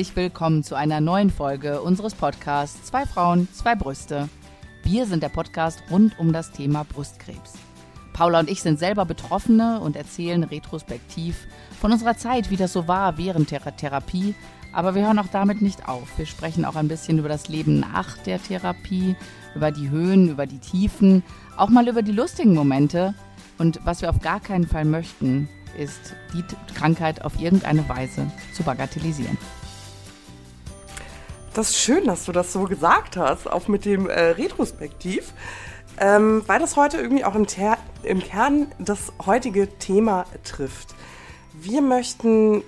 Herzlich willkommen zu einer neuen Folge unseres Podcasts Zwei Frauen, zwei Brüste. Wir sind der Podcast rund um das Thema Brustkrebs. Paula und ich sind selber Betroffene und erzählen retrospektiv von unserer Zeit, wie das so war während der Therapie. Aber wir hören auch damit nicht auf. Wir sprechen auch ein bisschen über das Leben nach der Therapie, über die Höhen, über die Tiefen, auch mal über die lustigen Momente. Und was wir auf gar keinen Fall möchten, ist, die Krankheit auf irgendeine Weise zu bagatellisieren. Das ist schön, dass du das so gesagt hast, auch mit dem äh, Retrospektiv, ähm, weil das heute irgendwie auch im, Ter im Kern das heutige Thema trifft. Wir möchten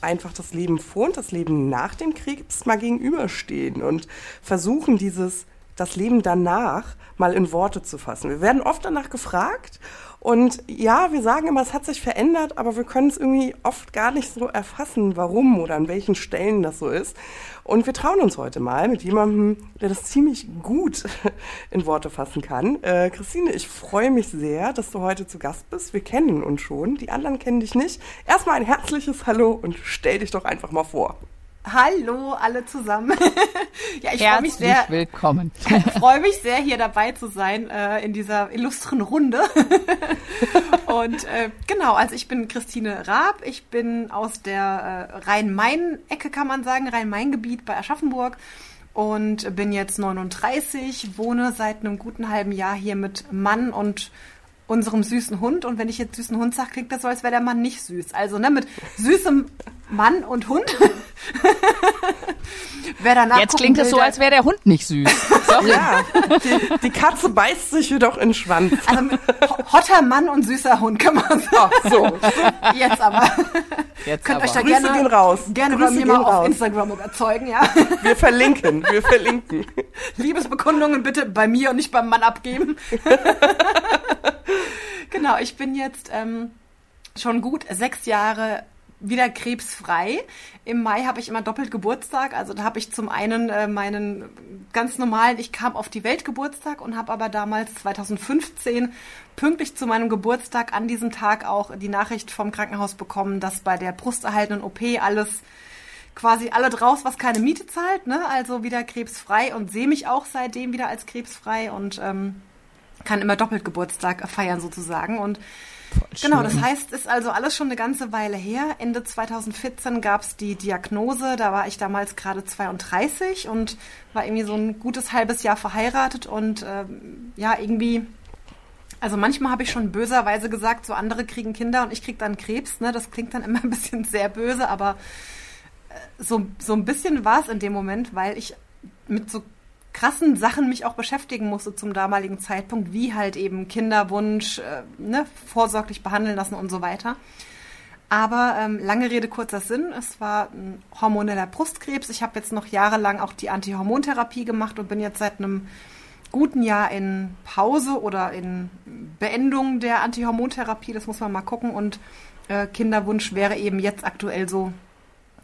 einfach das Leben vor und das Leben nach dem Krebs mal gegenüberstehen und versuchen, dieses das Leben danach mal in Worte zu fassen. Wir werden oft danach gefragt und ja, wir sagen immer, es hat sich verändert, aber wir können es irgendwie oft gar nicht so erfassen, warum oder an welchen Stellen das so ist. Und wir trauen uns heute mal mit jemandem, der das ziemlich gut in Worte fassen kann. Äh, Christine, ich freue mich sehr, dass du heute zu Gast bist. Wir kennen uns schon, die anderen kennen dich nicht. Erstmal ein herzliches Hallo und stell dich doch einfach mal vor. Hallo alle zusammen. ja, ich freue mich sehr. willkommen. freue mich sehr, hier dabei zu sein äh, in dieser illustren Runde. und äh, genau, also ich bin Christine Raab. Ich bin aus der äh, Rhein-Main-Ecke, kann man sagen, Rhein-Main-Gebiet bei Aschaffenburg und bin jetzt 39, wohne seit einem guten halben Jahr hier mit Mann und unserem süßen Hund. Und wenn ich jetzt süßen Hund sage, klingt das so, als wäre der Mann nicht süß. Also ne, mit süßem Mann und Hund. Wer danach jetzt klingt es so, als wäre der Hund nicht süß. ja, die, die, Katze beißt sich jedoch in den Schwanz. Also mit hotter Mann und süßer Hund kann man sagen. Ach so. Jetzt aber. Jetzt Könnt aber. euch da Grüße gerne, gehen raus. gerne Grüße bei mir mal raus. auf Instagram überzeugen, ja. Wir verlinken, wir verlinken. Liebesbekundungen bitte bei mir und nicht beim Mann abgeben. genau, ich bin jetzt ähm, schon gut sechs Jahre wieder krebsfrei. Im Mai habe ich immer doppelt Geburtstag. Also da habe ich zum einen äh, meinen ganz normalen, ich kam auf die Welt Geburtstag und habe aber damals 2015 pünktlich zu meinem Geburtstag an diesem Tag auch die Nachricht vom Krankenhaus bekommen, dass bei der brusterhaltenden OP alles quasi alle draus, was keine Miete zahlt, ne? Also wieder krebsfrei und sehe mich auch seitdem wieder als krebsfrei und ähm, kann immer doppelt Geburtstag feiern sozusagen und Genau, das heißt, ist also alles schon eine ganze Weile her. Ende 2014 gab es die Diagnose, da war ich damals gerade 32 und war irgendwie so ein gutes halbes Jahr verheiratet und ähm, ja, irgendwie, also manchmal habe ich schon böserweise gesagt, so andere kriegen Kinder und ich kriege dann Krebs, ne? Das klingt dann immer ein bisschen sehr böse, aber äh, so, so ein bisschen war es in dem Moment, weil ich mit so krassen Sachen mich auch beschäftigen musste zum damaligen Zeitpunkt, wie halt eben Kinderwunsch, äh, ne, vorsorglich behandeln lassen und so weiter. Aber ähm, lange Rede, kurzer Sinn, es war ein hormoneller Brustkrebs. Ich habe jetzt noch jahrelang auch die Antihormontherapie gemacht und bin jetzt seit einem guten Jahr in Pause oder in Beendung der Antihormontherapie. Das muss man mal gucken. Und äh, Kinderwunsch wäre eben jetzt aktuell so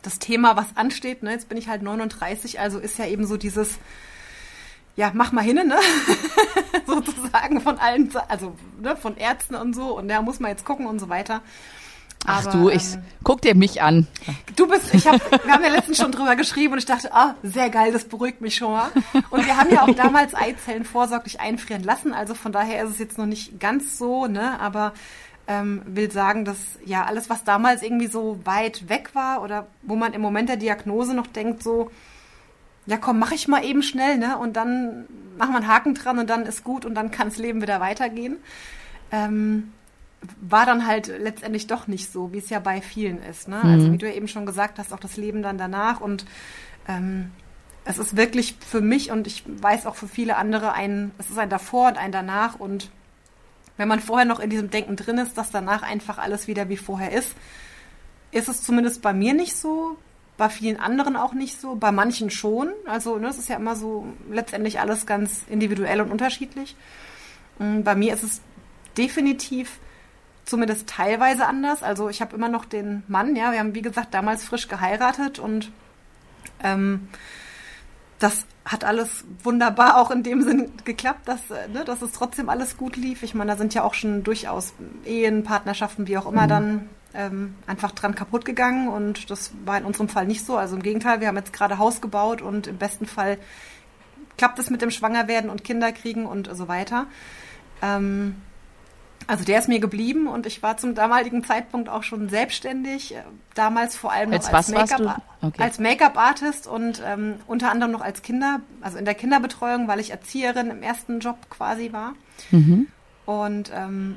das Thema, was ansteht. Ne? Jetzt bin ich halt 39, also ist ja eben so dieses ja, mach mal hin, ne? Sozusagen von allen, also ne, von Ärzten und so. Und da muss man jetzt gucken und so weiter. Ach du, ich ähm, guck dir mich an. Du bist, ich hab, wir haben ja letztens schon drüber geschrieben und ich dachte, ah, sehr geil, das beruhigt mich schon mal. Und wir haben ja auch damals Eizellen vorsorglich einfrieren lassen, also von daher ist es jetzt noch nicht ganz so, ne, aber ähm, will sagen, dass ja alles, was damals irgendwie so weit weg war oder wo man im Moment der Diagnose noch denkt, so, ja komm, mach ich mal eben schnell, ne? Und dann machen wir einen Haken dran und dann ist gut und dann kann das Leben wieder weitergehen. Ähm, war dann halt letztendlich doch nicht so, wie es ja bei vielen ist. Ne? Also mhm. Also wie du ja eben schon gesagt hast, auch das Leben dann danach und ähm, es ist wirklich für mich und ich weiß auch für viele andere ein, es ist ein davor und ein danach und wenn man vorher noch in diesem Denken drin ist, dass danach einfach alles wieder wie vorher ist, ist es zumindest bei mir nicht so bei vielen anderen auch nicht so, bei manchen schon. Also ne, das ist ja immer so letztendlich alles ganz individuell und unterschiedlich. Mm, bei mir ist es definitiv zumindest teilweise anders. Also ich habe immer noch den Mann, ja, wir haben wie gesagt damals frisch geheiratet und ähm, das hat alles wunderbar auch in dem Sinn geklappt, dass, äh, ne, dass es trotzdem alles gut lief. Ich meine, da sind ja auch schon durchaus Ehen, Partnerschaften, wie auch immer, mhm. dann ähm, einfach dran kaputt gegangen und das war in unserem Fall nicht so. Also im Gegenteil, wir haben jetzt gerade Haus gebaut und im besten Fall klappt es mit dem Schwangerwerden und Kinderkriegen und so weiter. Ähm, also der ist mir geblieben und ich war zum damaligen Zeitpunkt auch schon selbstständig, äh, damals vor allem als, als Make-up okay. als Make-up-Artist und ähm, unter anderem noch als Kinder, also in der Kinderbetreuung, weil ich Erzieherin im ersten Job quasi war. Mhm. Und ähm,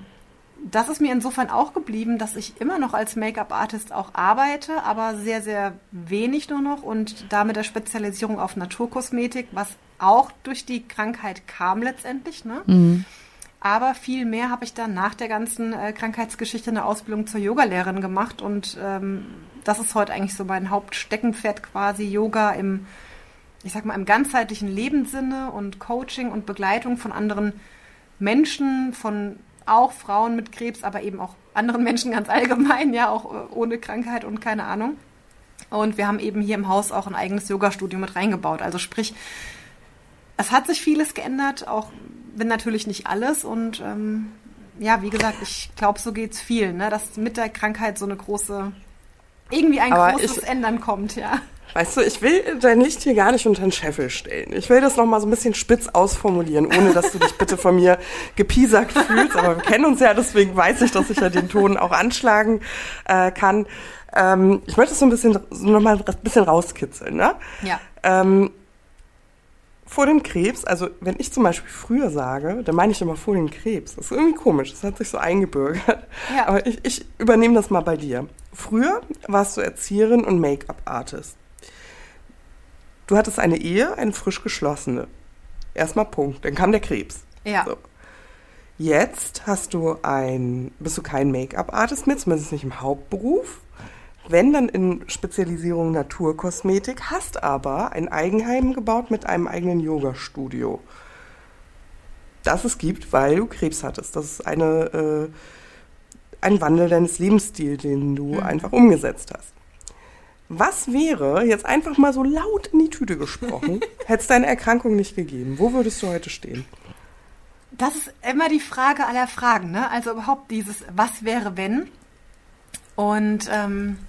das ist mir insofern auch geblieben, dass ich immer noch als Make-up-Artist auch arbeite, aber sehr, sehr wenig nur noch und da mit der Spezialisierung auf Naturkosmetik, was auch durch die Krankheit kam letztendlich. Ne? Mhm. Aber viel mehr habe ich dann nach der ganzen äh, Krankheitsgeschichte eine Ausbildung zur Yogalehrerin gemacht und ähm, das ist heute eigentlich so mein Hauptsteckenpferd quasi Yoga im, ich sag mal, im ganzheitlichen Lebenssinne und Coaching und Begleitung von anderen Menschen, von auch Frauen mit Krebs, aber eben auch anderen Menschen ganz allgemein, ja, auch äh, ohne Krankheit und keine Ahnung. Und wir haben eben hier im Haus auch ein eigenes Yoga-Studio mit reingebaut. Also sprich, es hat sich vieles geändert, auch wenn natürlich nicht alles. Und ähm, ja, wie gesagt, ich glaube, so geht's vielen, ne? dass mit der Krankheit so eine große, irgendwie ein Aber großes Ändern kommt, ja. Weißt du, ich will dein Licht hier gar nicht unter den Scheffel stellen. Ich will das nochmal so ein bisschen spitz ausformulieren, ohne dass du dich bitte von mir gepiesackt fühlst. Aber wir kennen uns ja, deswegen weiß ich, dass ich ja den Ton auch anschlagen äh, kann. Ähm, ich möchte es so ein bisschen, so nochmal ein bisschen rauskitzeln, ne? Ja. Ähm, vor dem Krebs, also wenn ich zum Beispiel früher sage, dann meine ich immer vor dem Krebs. Das ist irgendwie komisch, das hat sich so eingebürgert. Ja. Aber ich, ich übernehme das mal bei dir. Früher warst du Erzieherin und Make-up-Artist. Du hattest eine Ehe, eine frisch geschlossene. Erstmal Punkt. Dann kam der Krebs. Ja. So. Jetzt hast du ein, bist du kein Make-up-Artist mehr, zumindest nicht im Hauptberuf. Wenn dann in Spezialisierung Naturkosmetik, hast aber ein Eigenheim gebaut mit einem eigenen Yoga-Studio. Das es gibt, weil du Krebs hattest. Das ist eine, äh, ein Wandel deines Lebensstils, den du mhm. einfach umgesetzt hast. Was wäre, jetzt einfach mal so laut in die Tüte gesprochen, hätte es deine Erkrankung nicht gegeben? Wo würdest du heute stehen? Das ist immer die Frage aller Fragen, ne? Also überhaupt dieses Was wäre, wenn? Und ähm,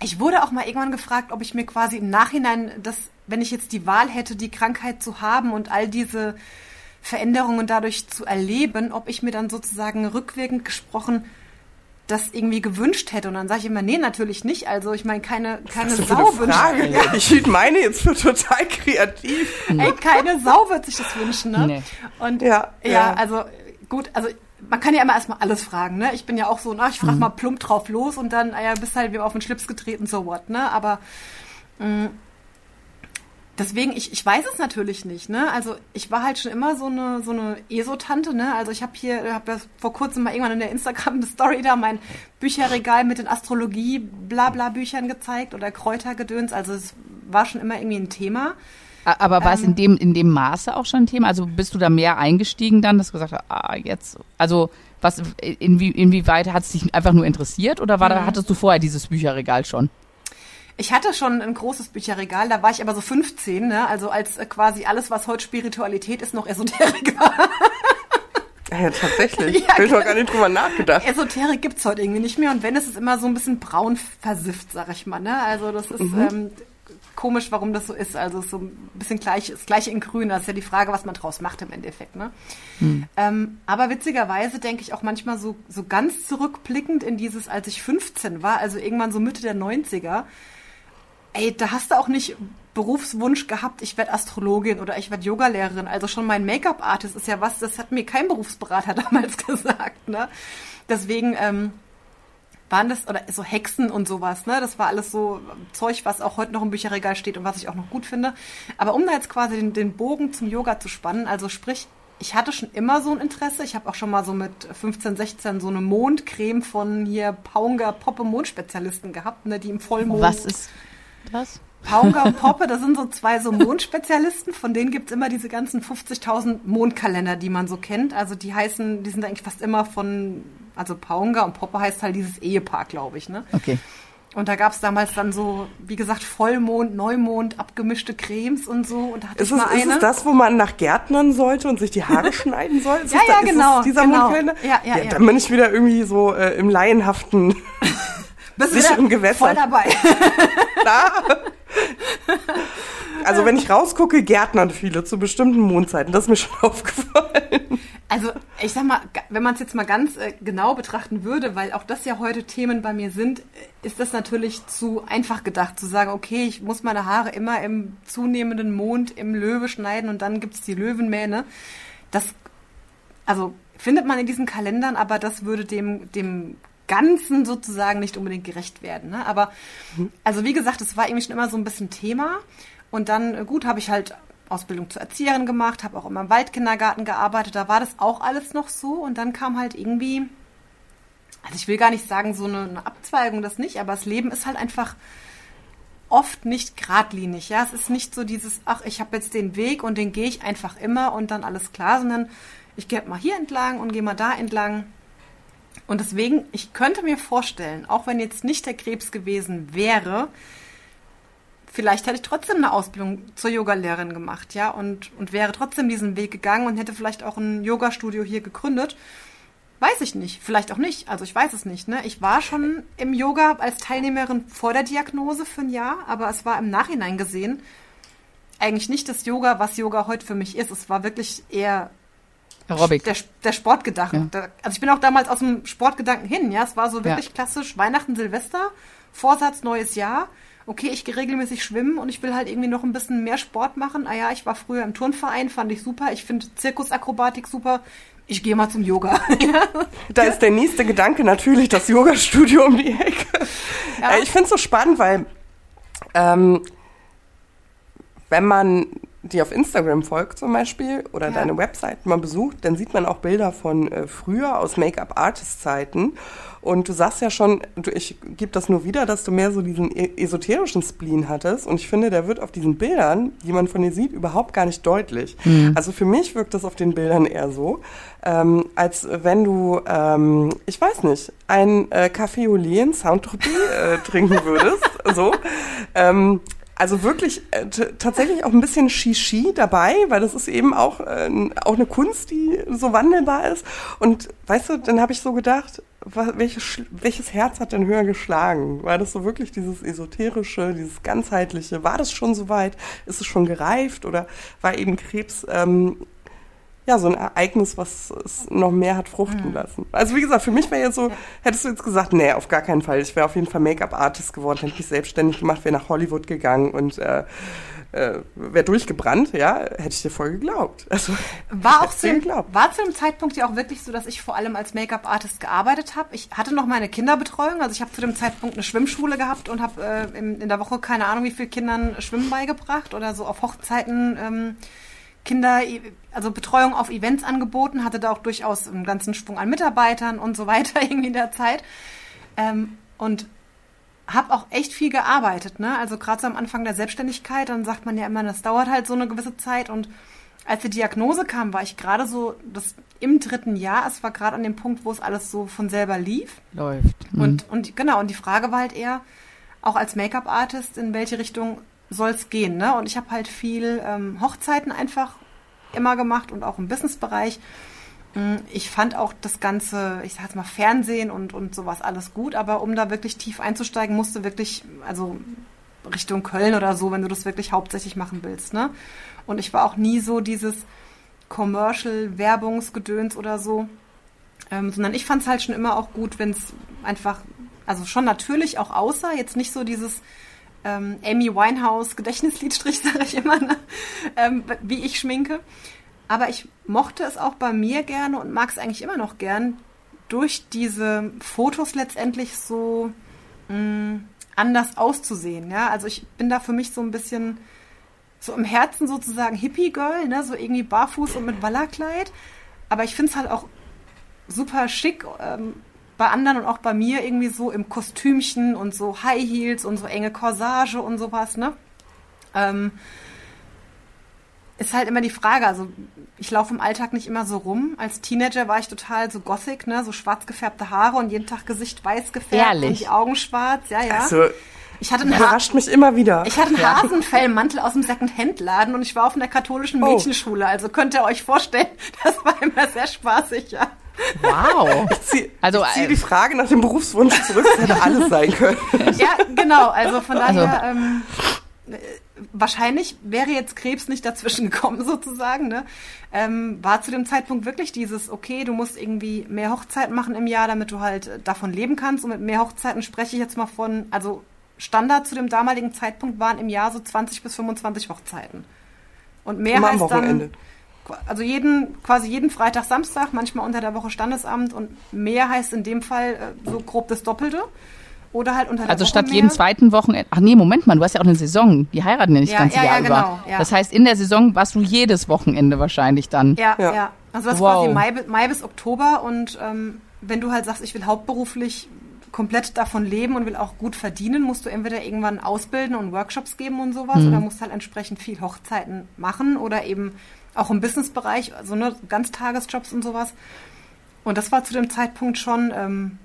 ich wurde auch mal irgendwann gefragt, ob ich mir quasi im Nachhinein das, wenn ich jetzt die Wahl hätte, die Krankheit zu haben und all diese Veränderungen dadurch zu erleben, ob ich mir dann sozusagen rückwirkend gesprochen das irgendwie gewünscht hätte. Und dann sage ich immer, nee, natürlich nicht. Also ich meine, keine, keine Sau wünscht. Ja. Ich hielt meine jetzt für total kreativ. Ey, keine Sau wird sich das wünschen, ne? Nee. Und ja, ja, ja, also gut, also man kann ja immer erstmal alles fragen, ne? Ich bin ja auch so, na, ich frage mhm. mal plump drauf los und dann, ah ja, bist halt wie auf den Schlips getreten, so what, ne? Aber mh, mm, Deswegen, ich, ich weiß es natürlich nicht, ne? Also ich war halt schon immer so eine so eine ESO-Tante, ne? Also ich habe hier, habe ja vor kurzem mal irgendwann in der Instagram-Story da mein Bücherregal mit den Astrologie-Blabla-Büchern gezeigt oder Kräutergedöns. Also es war schon immer irgendwie ein Thema. Aber war ähm, es in dem, in dem Maße auch schon ein Thema? Also bist du da mehr eingestiegen dann, dass du gesagt hast, ah, jetzt, also was, inwie, inwieweit hat es dich einfach nur interessiert oder war da, mhm. hattest du vorher dieses Bücherregal schon? Ich hatte schon ein großes Bücherregal, da war ich aber so 15, ne? also als äh, quasi alles, was heute Spiritualität ist, noch Esoterik war. Ja, tatsächlich. Ja, Habe ich noch gar nicht drüber nachgedacht. Esoterik gibt's heute irgendwie nicht mehr und wenn, ist es immer so ein bisschen braun versifft, sag ich mal. Ne? Also das ist mhm. ähm, komisch, warum das so ist. Also so ein bisschen gleich, das gleiche in grün. Das ist ja die Frage, was man draus macht im Endeffekt. Ne? Mhm. Ähm, aber witzigerweise denke ich auch manchmal so, so ganz zurückblickend in dieses, als ich 15 war, also irgendwann so Mitte der 90er, ey, da hast du auch nicht Berufswunsch gehabt, ich werde Astrologin oder ich werde Yogalehrerin. Also schon mein Make-up-Artist ist ja was, das hat mir kein Berufsberater damals gesagt. Ne? Deswegen ähm, waren das, oder so Hexen und sowas, ne? Das war alles so Zeug, was auch heute noch im Bücherregal steht und was ich auch noch gut finde. Aber um da jetzt quasi den, den Bogen zum Yoga zu spannen, also sprich, ich hatte schon immer so ein Interesse. Ich habe auch schon mal so mit 15, 16 so eine Mondcreme von hier Paunger Poppe Mondspezialisten gehabt, ne, die im Vollmond. Was ist was? Paunga und Poppe, das sind so zwei so Mondspezialisten, von denen gibt's immer diese ganzen 50.000 Mondkalender, die man so kennt. Also die heißen, die sind eigentlich fast immer von, also Paunga und Poppe heißt halt dieses Ehepaar, glaube ich. Ne? Okay. Und da gab es damals dann so, wie gesagt, Vollmond, Neumond, abgemischte Cremes und so. Und da hatte Ist ich es, mal ist eine. es das, wo man nach Gärtnern sollte und sich die Haare schneiden soll? Ist Ja, es ja, da, ist genau, Es dieser genau. Mondkalender? Ja, ja, ja. Dann bin ich wieder irgendwie so äh, im laienhaften Bist sicheren Gewässer. Voll dabei. Also wenn ich rausgucke, Gärtnern viele zu bestimmten Mondzeiten. Das ist mir schon aufgefallen. Also ich sag mal, wenn man es jetzt mal ganz äh, genau betrachten würde, weil auch das ja heute Themen bei mir sind, ist das natürlich zu einfach gedacht, zu sagen, okay, ich muss meine Haare immer im zunehmenden Mond im Löwe schneiden und dann gibt's die Löwenmähne. Das, also findet man in diesen Kalendern, aber das würde dem, dem Ganzen sozusagen nicht unbedingt gerecht werden. Ne? Aber also wie gesagt, es war irgendwie schon immer so ein bisschen Thema. Und dann, äh, gut, habe ich halt Ausbildung zur Erzieherin gemacht, habe auch immer im Waldkindergarten gearbeitet, da war das auch alles noch so. Und dann kam halt irgendwie, also ich will gar nicht sagen, so eine, eine Abzweigung, das nicht, aber das Leben ist halt einfach oft nicht geradlinig. Ja, es ist nicht so dieses, ach, ich habe jetzt den Weg und den gehe ich einfach immer und dann alles klar, sondern ich gehe mal hier entlang und gehe mal da entlang. Und deswegen, ich könnte mir vorstellen, auch wenn jetzt nicht der Krebs gewesen wäre, vielleicht hätte ich trotzdem eine Ausbildung zur Yogalehrerin gemacht, ja, und, und wäre trotzdem diesen Weg gegangen und hätte vielleicht auch ein Yoga-Studio hier gegründet. Weiß ich nicht, vielleicht auch nicht, also ich weiß es nicht, ne? Ich war schon im Yoga als Teilnehmerin vor der Diagnose für ein Jahr, aber es war im Nachhinein gesehen eigentlich nicht das Yoga, was Yoga heute für mich ist. Es war wirklich eher Aerobic. der, der Sportgedanken. Da, also ich bin auch damals aus dem Sportgedanken hin, ja. Es war so wirklich Ja. klassisch Weihnachten, Silvester, Vorsatz, neues Jahr. Okay, ich gehe regelmäßig schwimmen und ich will halt irgendwie noch ein bisschen mehr Sport machen. Ah ja, ich war früher im Turnverein, fand ich super. Ich finde Zirkusakrobatik super. Ich gehe mal zum Yoga. Da ist der nächste Gedanke natürlich das Yoga-Studio um die Ecke. Ja. Äh, Ich finde es so spannend, weil ähm, wenn man die auf Instagram folgt zum Beispiel oder Ja. deine Website mal besucht, dann sieht man auch Bilder von äh, früher aus Make-up-Artist-Zeiten. Und du sagst ja schon, du, ich gebe das nur wieder, dass du mehr so diesen e- esoterischen Spleen hattest. Und ich finde, der wird auf diesen Bildern, die man von dir sieht, überhaupt gar nicht deutlich. Also für mich wirkt das auf den Bildern eher so, ähm, als wenn du, ähm, ich weiß nicht, ein äh, Café au lait in Saint-Tropez äh, trinken würdest. so. Ähm, also wirklich äh, tatsächlich auch ein bisschen Shishi dabei, weil das ist eben auch, äh, auch eine Kunst, die so wandelbar ist. Und weißt du, dann habe ich so gedacht, welches, welches Herz hat denn höher geschlagen? War das so wirklich dieses esoterische, dieses ganzheitliche? War das schon so weit? Ist es schon gereift oder war eben Krebs ähm, ja, so ein Ereignis, was es noch mehr hat fruchten lassen. Also wie gesagt, für mich wäre jetzt so, hättest du jetzt gesagt, nee, auf gar keinen Fall. Ich wäre auf jeden Fall Make-up-Artist geworden, hätte mich selbstständig gemacht, wäre nach Hollywood gegangen und äh, äh, wäre durchgebrannt, ja, hätte ich dir voll geglaubt. Also War auch zu geglaubt. war zu dem Zeitpunkt ja auch wirklich so, dass ich vor allem als Make-up-Artist gearbeitet habe. Ich hatte noch meine Kinderbetreuung, also ich habe zu dem Zeitpunkt eine Schwimmschule gehabt und habe äh, in, in der Woche keine Ahnung wie viel Kindern Schwimmen beigebracht oder so auf Hochzeiten ähm, Kinder, also Betreuung auf Events angeboten, hatte da auch durchaus einen ganzen Schwung an Mitarbeitern und so weiter irgendwie in der Zeit. Ähm, und habe auch echt viel gearbeitet, ne? Also gerade so am Anfang der Selbstständigkeit, dann sagt man ja immer, das dauert halt so eine gewisse Zeit und als die Diagnose kam, war ich gerade so das im dritten Jahr, es war gerade an dem Punkt, wo es alles so von selber lief. Läuft. Mhm. Und, und genau, und die Frage war halt eher, auch als Make-up-Artist, in welche Richtung soll es gehen, ne? Und ich habe halt viel ähm, Hochzeiten einfach immer gemacht und auch im Businessbereich. Mm, Ich fand auch das ganze, ich sag jetzt mal Fernsehen und, und sowas alles gut, aber um da wirklich tief einzusteigen, musst du wirklich, also Richtung Köln oder so, wenn du das wirklich hauptsächlich machen willst, ne? Und ich war auch nie so dieses Commercial-Werbungsgedöns oder so, ähm, sondern ich fand es halt schon immer auch gut, wenn es einfach, also schon natürlich auch aussah, jetzt nicht so dieses ähm, Amy Winehouse Gedächtnisliedstrich, sage ich immer, ne? ähm, wie ich schminke. Aber ich mochte es auch bei mir gerne und mag es eigentlich immer noch gern, durch diese Fotos letztendlich so mh, anders auszusehen. Ja? Also ich bin da für mich so ein bisschen so im Herzen sozusagen Hippie-Girl, ne? so irgendwie barfuß und mit Wallerkleid. Aber ich finde es halt auch super schick ähm, bei anderen und auch bei mir irgendwie so im Kostümchen und so High Heels und so enge Corsage und sowas, ne? Ähm, ist halt immer die Frage, also ich laufe im Alltag nicht immer so rum. Als Teenager war ich total so gothic, ne, so schwarz gefärbte Haare und jeden Tag Gesicht weiß gefärbt Ehrlich? und die Augen schwarz, ja, ja. Also, ich hatte einen, Ha überrascht mich immer wieder. ich hatte einen Hasenfellmantel aus dem Second-Hand-Laden und ich war auf einer katholischen Oh. Mädchenschule. Also könnt ihr euch vorstellen, das war immer sehr spaßig, ja. Wow. Ich zieh, Also, ich zieh äh, die Frage nach dem Berufswunsch zurück, das hätte alles sein können. Ja, genau. Also von Also- daher, ähm, äh, wahrscheinlich wäre jetzt Krebs nicht dazwischen gekommen sozusagen. Ne? Ähm, war zu dem Zeitpunkt wirklich dieses, okay, du musst irgendwie mehr Hochzeiten machen im Jahr, damit du halt äh, davon leben kannst. Und mit mehr Hochzeiten spreche ich jetzt mal von, also Standard zu dem damaligen Zeitpunkt waren im Jahr so 20 bis 25 Hochzeiten. Und mehr Immer am heißt Wochenende. dann, also jeden, quasi jeden Freitag, Samstag, manchmal unter der Woche Standesamt und mehr heißt in dem Fall äh, so grob das Doppelte. Oder halt unter der Also Woche statt mehr. jeden zweiten Wochenende. Ach nee, Moment mal, du hast ja auch eine Saison. Die heiraten ja nicht Ja, das ganze ja, Jahr ja, über. genau, ja. Das heißt, in der Saison warst du jedes Wochenende wahrscheinlich dann. Ja, Ja. ja. Also das Wow. quasi Mai, Mai bis Oktober und ähm, wenn du halt sagst, ich will hauptberuflich komplett davon leben und will auch gut verdienen, musst du entweder irgendwann ausbilden und Workshops geben und sowas oder musst halt entsprechend viel Hochzeiten machen oder eben auch im Businessbereich, also ne, Ganztagesjobs und sowas. Und das war zu dem Zeitpunkt schon ähm,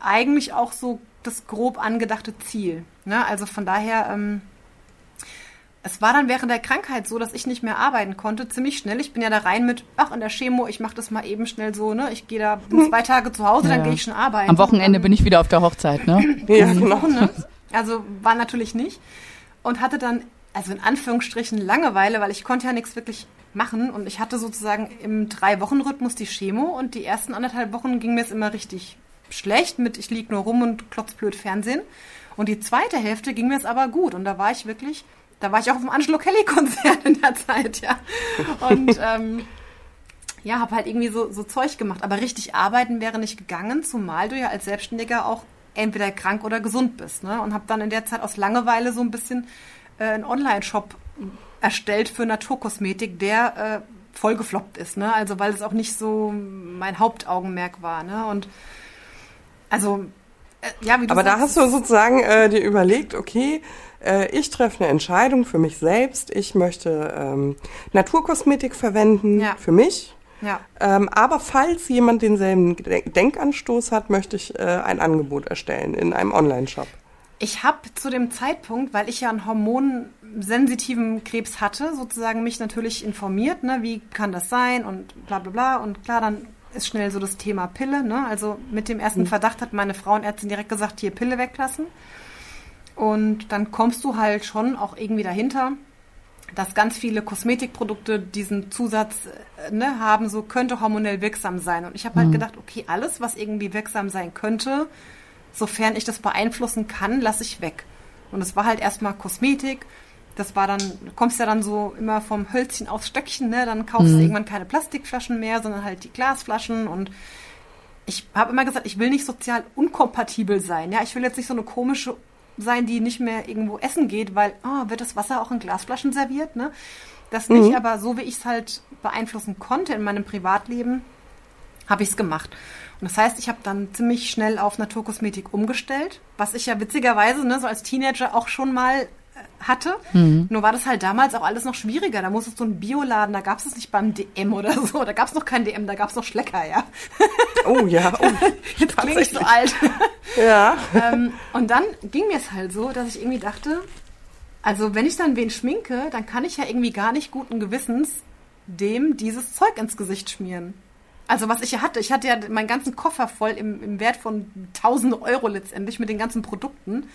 eigentlich auch so das grob angedachte Ziel. Ne? Also von daher, ähm, es war dann während der Krankheit so, dass ich nicht mehr arbeiten konnte, ziemlich schnell. Ich bin ja da rein mit, ach, in der Chemo, ich mache das mal eben schnell so, ne? Ich gehe da zwei Tage zu Hause, dann Ja. gehe ich schon arbeiten. Am Wochenende bin ich wieder auf der Hochzeit, ne? Ja, genau. Wochen, ne? Also war natürlich nicht. Und hatte dann, also in Anführungsstrichen, Langeweile, weil ich konnte ja nichts wirklich machen. Und ich hatte sozusagen im Drei-Wochen-Rhythmus die Chemo und die ersten anderthalb Wochen ging mir es immer richtig schlecht mit, ich lieg nur rum und klotzblöd Fernsehen. Und die zweite Hälfte ging mir es aber gut. Und da war ich wirklich, da war ich auch auf dem Angelo Kelly-Konzert in der Zeit, ja. Und ähm, ja, habe halt irgendwie so, so Zeug gemacht. Aber richtig arbeiten wäre nicht gegangen, zumal du ja als Selbstständiger auch entweder krank oder gesund bist. Ne? Und habe dann in der Zeit aus Langeweile so ein bisschen äh, einen Online-Shop erstellt für Naturkosmetik, der äh, voll gefloppt ist. Ne? Also weil es auch nicht so mein Hauptaugenmerk war. Ne? Und also, äh, ja, wie du Aber da sagst, hast du sozusagen äh, dir überlegt, okay, äh, ich treffe eine Entscheidung für mich selbst. Ich möchte ähm, Naturkosmetik verwenden Ja. für mich. Ja. Ähm, aber falls jemand denselben Denk- Denkanstoß hat, möchte ich äh, ein Angebot erstellen in einem Online-Shop. Ich habe zu dem Zeitpunkt, weil ich ja einen hormonsensitiven Krebs hatte, sozusagen mich natürlich informiert, ne, wie kann das sein und bla bla bla. Und klar, dann ist schnell so das Thema Pille. Ne? Also mit dem ersten Verdacht hat meine Frauenärztin direkt gesagt, hier Pille weglassen. Und dann kommst du halt schon auch irgendwie dahinter, dass ganz viele Kosmetikprodukte diesen Zusatz äh, ne, haben, so könnte hormonell wirksam sein. Und ich habe halt gedacht, okay, alles, was irgendwie wirksam sein könnte, sofern ich das beeinflussen kann, lasse ich weg. Und es war halt erstmal Kosmetik. Das war dann, du kommst ja dann so immer vom Hölzchen aufs Stöckchen, ne? Dann kaufst du irgendwann keine Plastikflaschen mehr, sondern halt die Glasflaschen. Und ich habe immer gesagt, ich will nicht sozial unkompatibel sein. Ja, ich will jetzt nicht so eine komische sein, die nicht mehr irgendwo essen geht, weil, oh, wird das Wasser auch in Glasflaschen serviert, ne? Das nicht, aber so wie ich es halt beeinflussen konnte in meinem Privatleben, habe ich es gemacht. Das heißt, ich habe dann ziemlich schnell auf Naturkosmetik umgestellt, was ich ja witzigerweise ne, so als Teenager auch schon mal äh, hatte. Nur war das halt damals auch alles noch schwieriger. Da musstest du einen Bioladen, da gab es es nicht beim DM oder so. Da gab es noch kein DM, da gab es noch Schlecker, ja. Oh ja, oh, Jetzt klinge ich so alt. ja. ähm, und dann ging mir es halt so, dass ich irgendwie dachte, also wenn ich dann wen schminke, dann kann ich ja irgendwie gar nicht guten Gewissens dem dieses Zeug ins Gesicht schmieren. Also was ich ja hatte, ich hatte ja meinen ganzen Koffer voll im, im Wert von tausende Euro letztendlich mit den ganzen Produkten,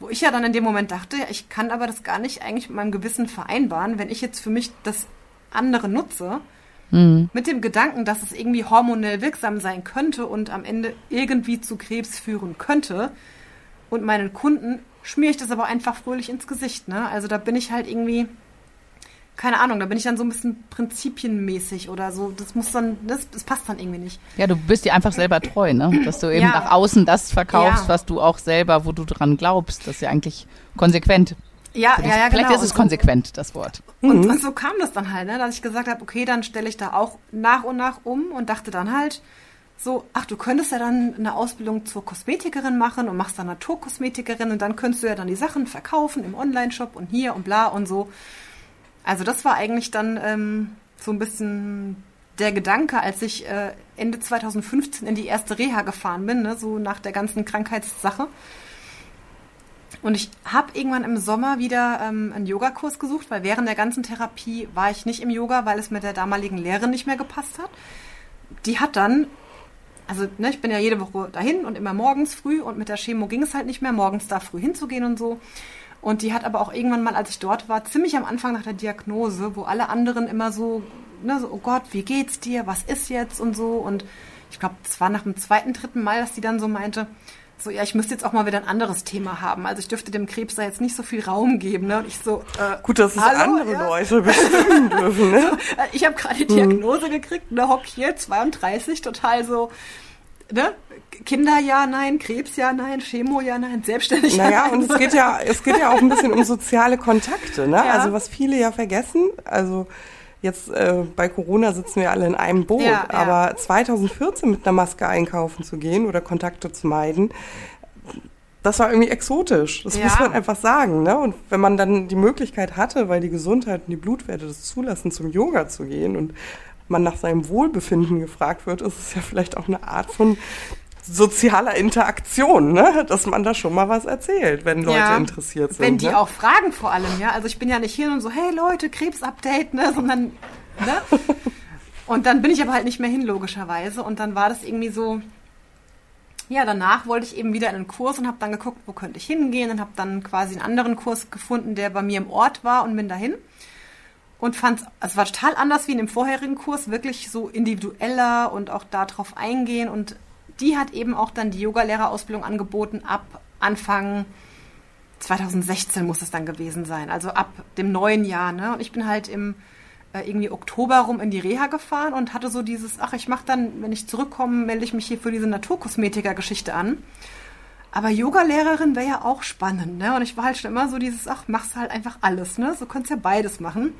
wo ich ja dann in dem Moment dachte, ich kann aber das gar nicht eigentlich mit meinem Gewissen vereinbaren, wenn ich jetzt für mich das andere nutze, mit dem Gedanken, dass es irgendwie hormonell wirksam sein könnte und am Ende irgendwie zu Krebs führen könnte. Und meinen Kunden schmiere ich das aber einfach fröhlich ins Gesicht. Ne? Also da bin ich halt irgendwie, keine Ahnung, da bin ich dann so ein bisschen prinzipienmäßig oder so. Das muss dann, das, das passt dann irgendwie nicht. Ja, du bist dir einfach selber treu, ne? Dass du eben Ja. nach außen das verkaufst, Ja. was du auch selber, wo du dran glaubst. Das ist ja eigentlich konsequent. Ja, ja, ja, Vielleicht genau. ist es so- konsequent, das Wort. Und, und so kam das dann halt, ne, dass ich gesagt habe, okay, dann stelle ich da auch nach und nach um und dachte dann halt so, ach, du könntest ja dann eine Ausbildung zur Kosmetikerin machen und machst dann Naturkosmetikerin und dann könntest du ja dann die Sachen verkaufen im Online-Shop und hier und bla und so. Also das war eigentlich dann ähm, so ein bisschen der Gedanke, als ich äh, Ende 2015 in die erste Reha gefahren bin, ne, so nach der ganzen Krankheitssache. Und ich habe irgendwann im Sommer wieder ähm, einen Yogakurs gesucht, weil während der ganzen Therapie war ich nicht im Yoga, weil es mit der damaligen Lehrerin nicht mehr gepasst hat. Die hat dann, also ne, ich bin ja jede Woche dahin und immer morgens früh und mit der Chemo ging es halt nicht mehr, morgens da früh hinzugehen und so. Und die hat aber auch irgendwann mal, als ich dort war, ziemlich am Anfang nach der Diagnose, wo alle anderen immer so, ne, so, oh Gott, wie geht's dir, was ist jetzt und so. Und ich glaube, es war nach dem zweiten, dritten Mal, dass die dann so meinte, so, ja, ich müsste jetzt auch mal wieder ein anderes Thema haben. Also ich dürfte dem Krebs da jetzt nicht so viel Raum geben. Ne? Und ich so, äh, Gut, dass es hallo, andere ja? Leute bestimmen dürfen. Ne? So, äh, ich habe gerade die Diagnose mhm. gekriegt, ne, hock hier, 32, total so, ne? Kinder ja, nein, Krebs ja, nein, Chemo ja, nein, selbstständig naja, ja, nein. und es geht ja, es geht ja auch ein bisschen um soziale Kontakte, ne? Ja. Also was viele ja vergessen, also Jetzt äh, bei Corona sitzen wir alle in einem Boot, ja, aber ja. 2014 mit einer Maske einkaufen zu gehen oder Kontakte zu meiden, das war irgendwie exotisch. Das ja. muss man einfach sagen. Ne? Und wenn man dann die Möglichkeit hatte, weil die Gesundheit und die Blutwerte das zulassen, zum Yoga zu gehen und man nach seinem Wohlbefinden gefragt wird, ist es ja vielleicht auch eine Art von sozialer Interaktion, ne? dass man da schon mal was erzählt, wenn Leute ja, interessiert sind. Wenn die ne? auch fragen vor allem, ja. Also ich bin ja nicht hier und so, hey Leute, Krebsupdate, ne? sondern, ne? und dann bin ich aber halt nicht mehr hin, logischerweise. Und dann war das irgendwie so, ja, danach wollte ich eben wieder in einen Kurs und habe dann geguckt, wo könnte ich hingehen und habe dann quasi einen anderen Kurs gefunden, der bei mir im Ort war und bin dahin und fand also es war total anders wie in dem vorherigen Kurs, wirklich so individueller und auch darauf eingehen und die hat eben auch dann die Yogalehrerausbildung angeboten ab Anfang 2016 muss es dann gewesen sein, also ab dem neuen Jahr. Ne? Und ich bin halt im äh, irgendwie Oktober rum in die Reha gefahren und hatte so dieses, ach, ich mache dann, wenn ich zurückkomme, melde ich mich hier für diese Naturkosmetiker-Geschichte an. Aber Yogalehrerin wäre ja auch spannend, ne? Und ich war halt schon immer so dieses, ach, machst halt einfach alles, ne? So kannst ja beides machen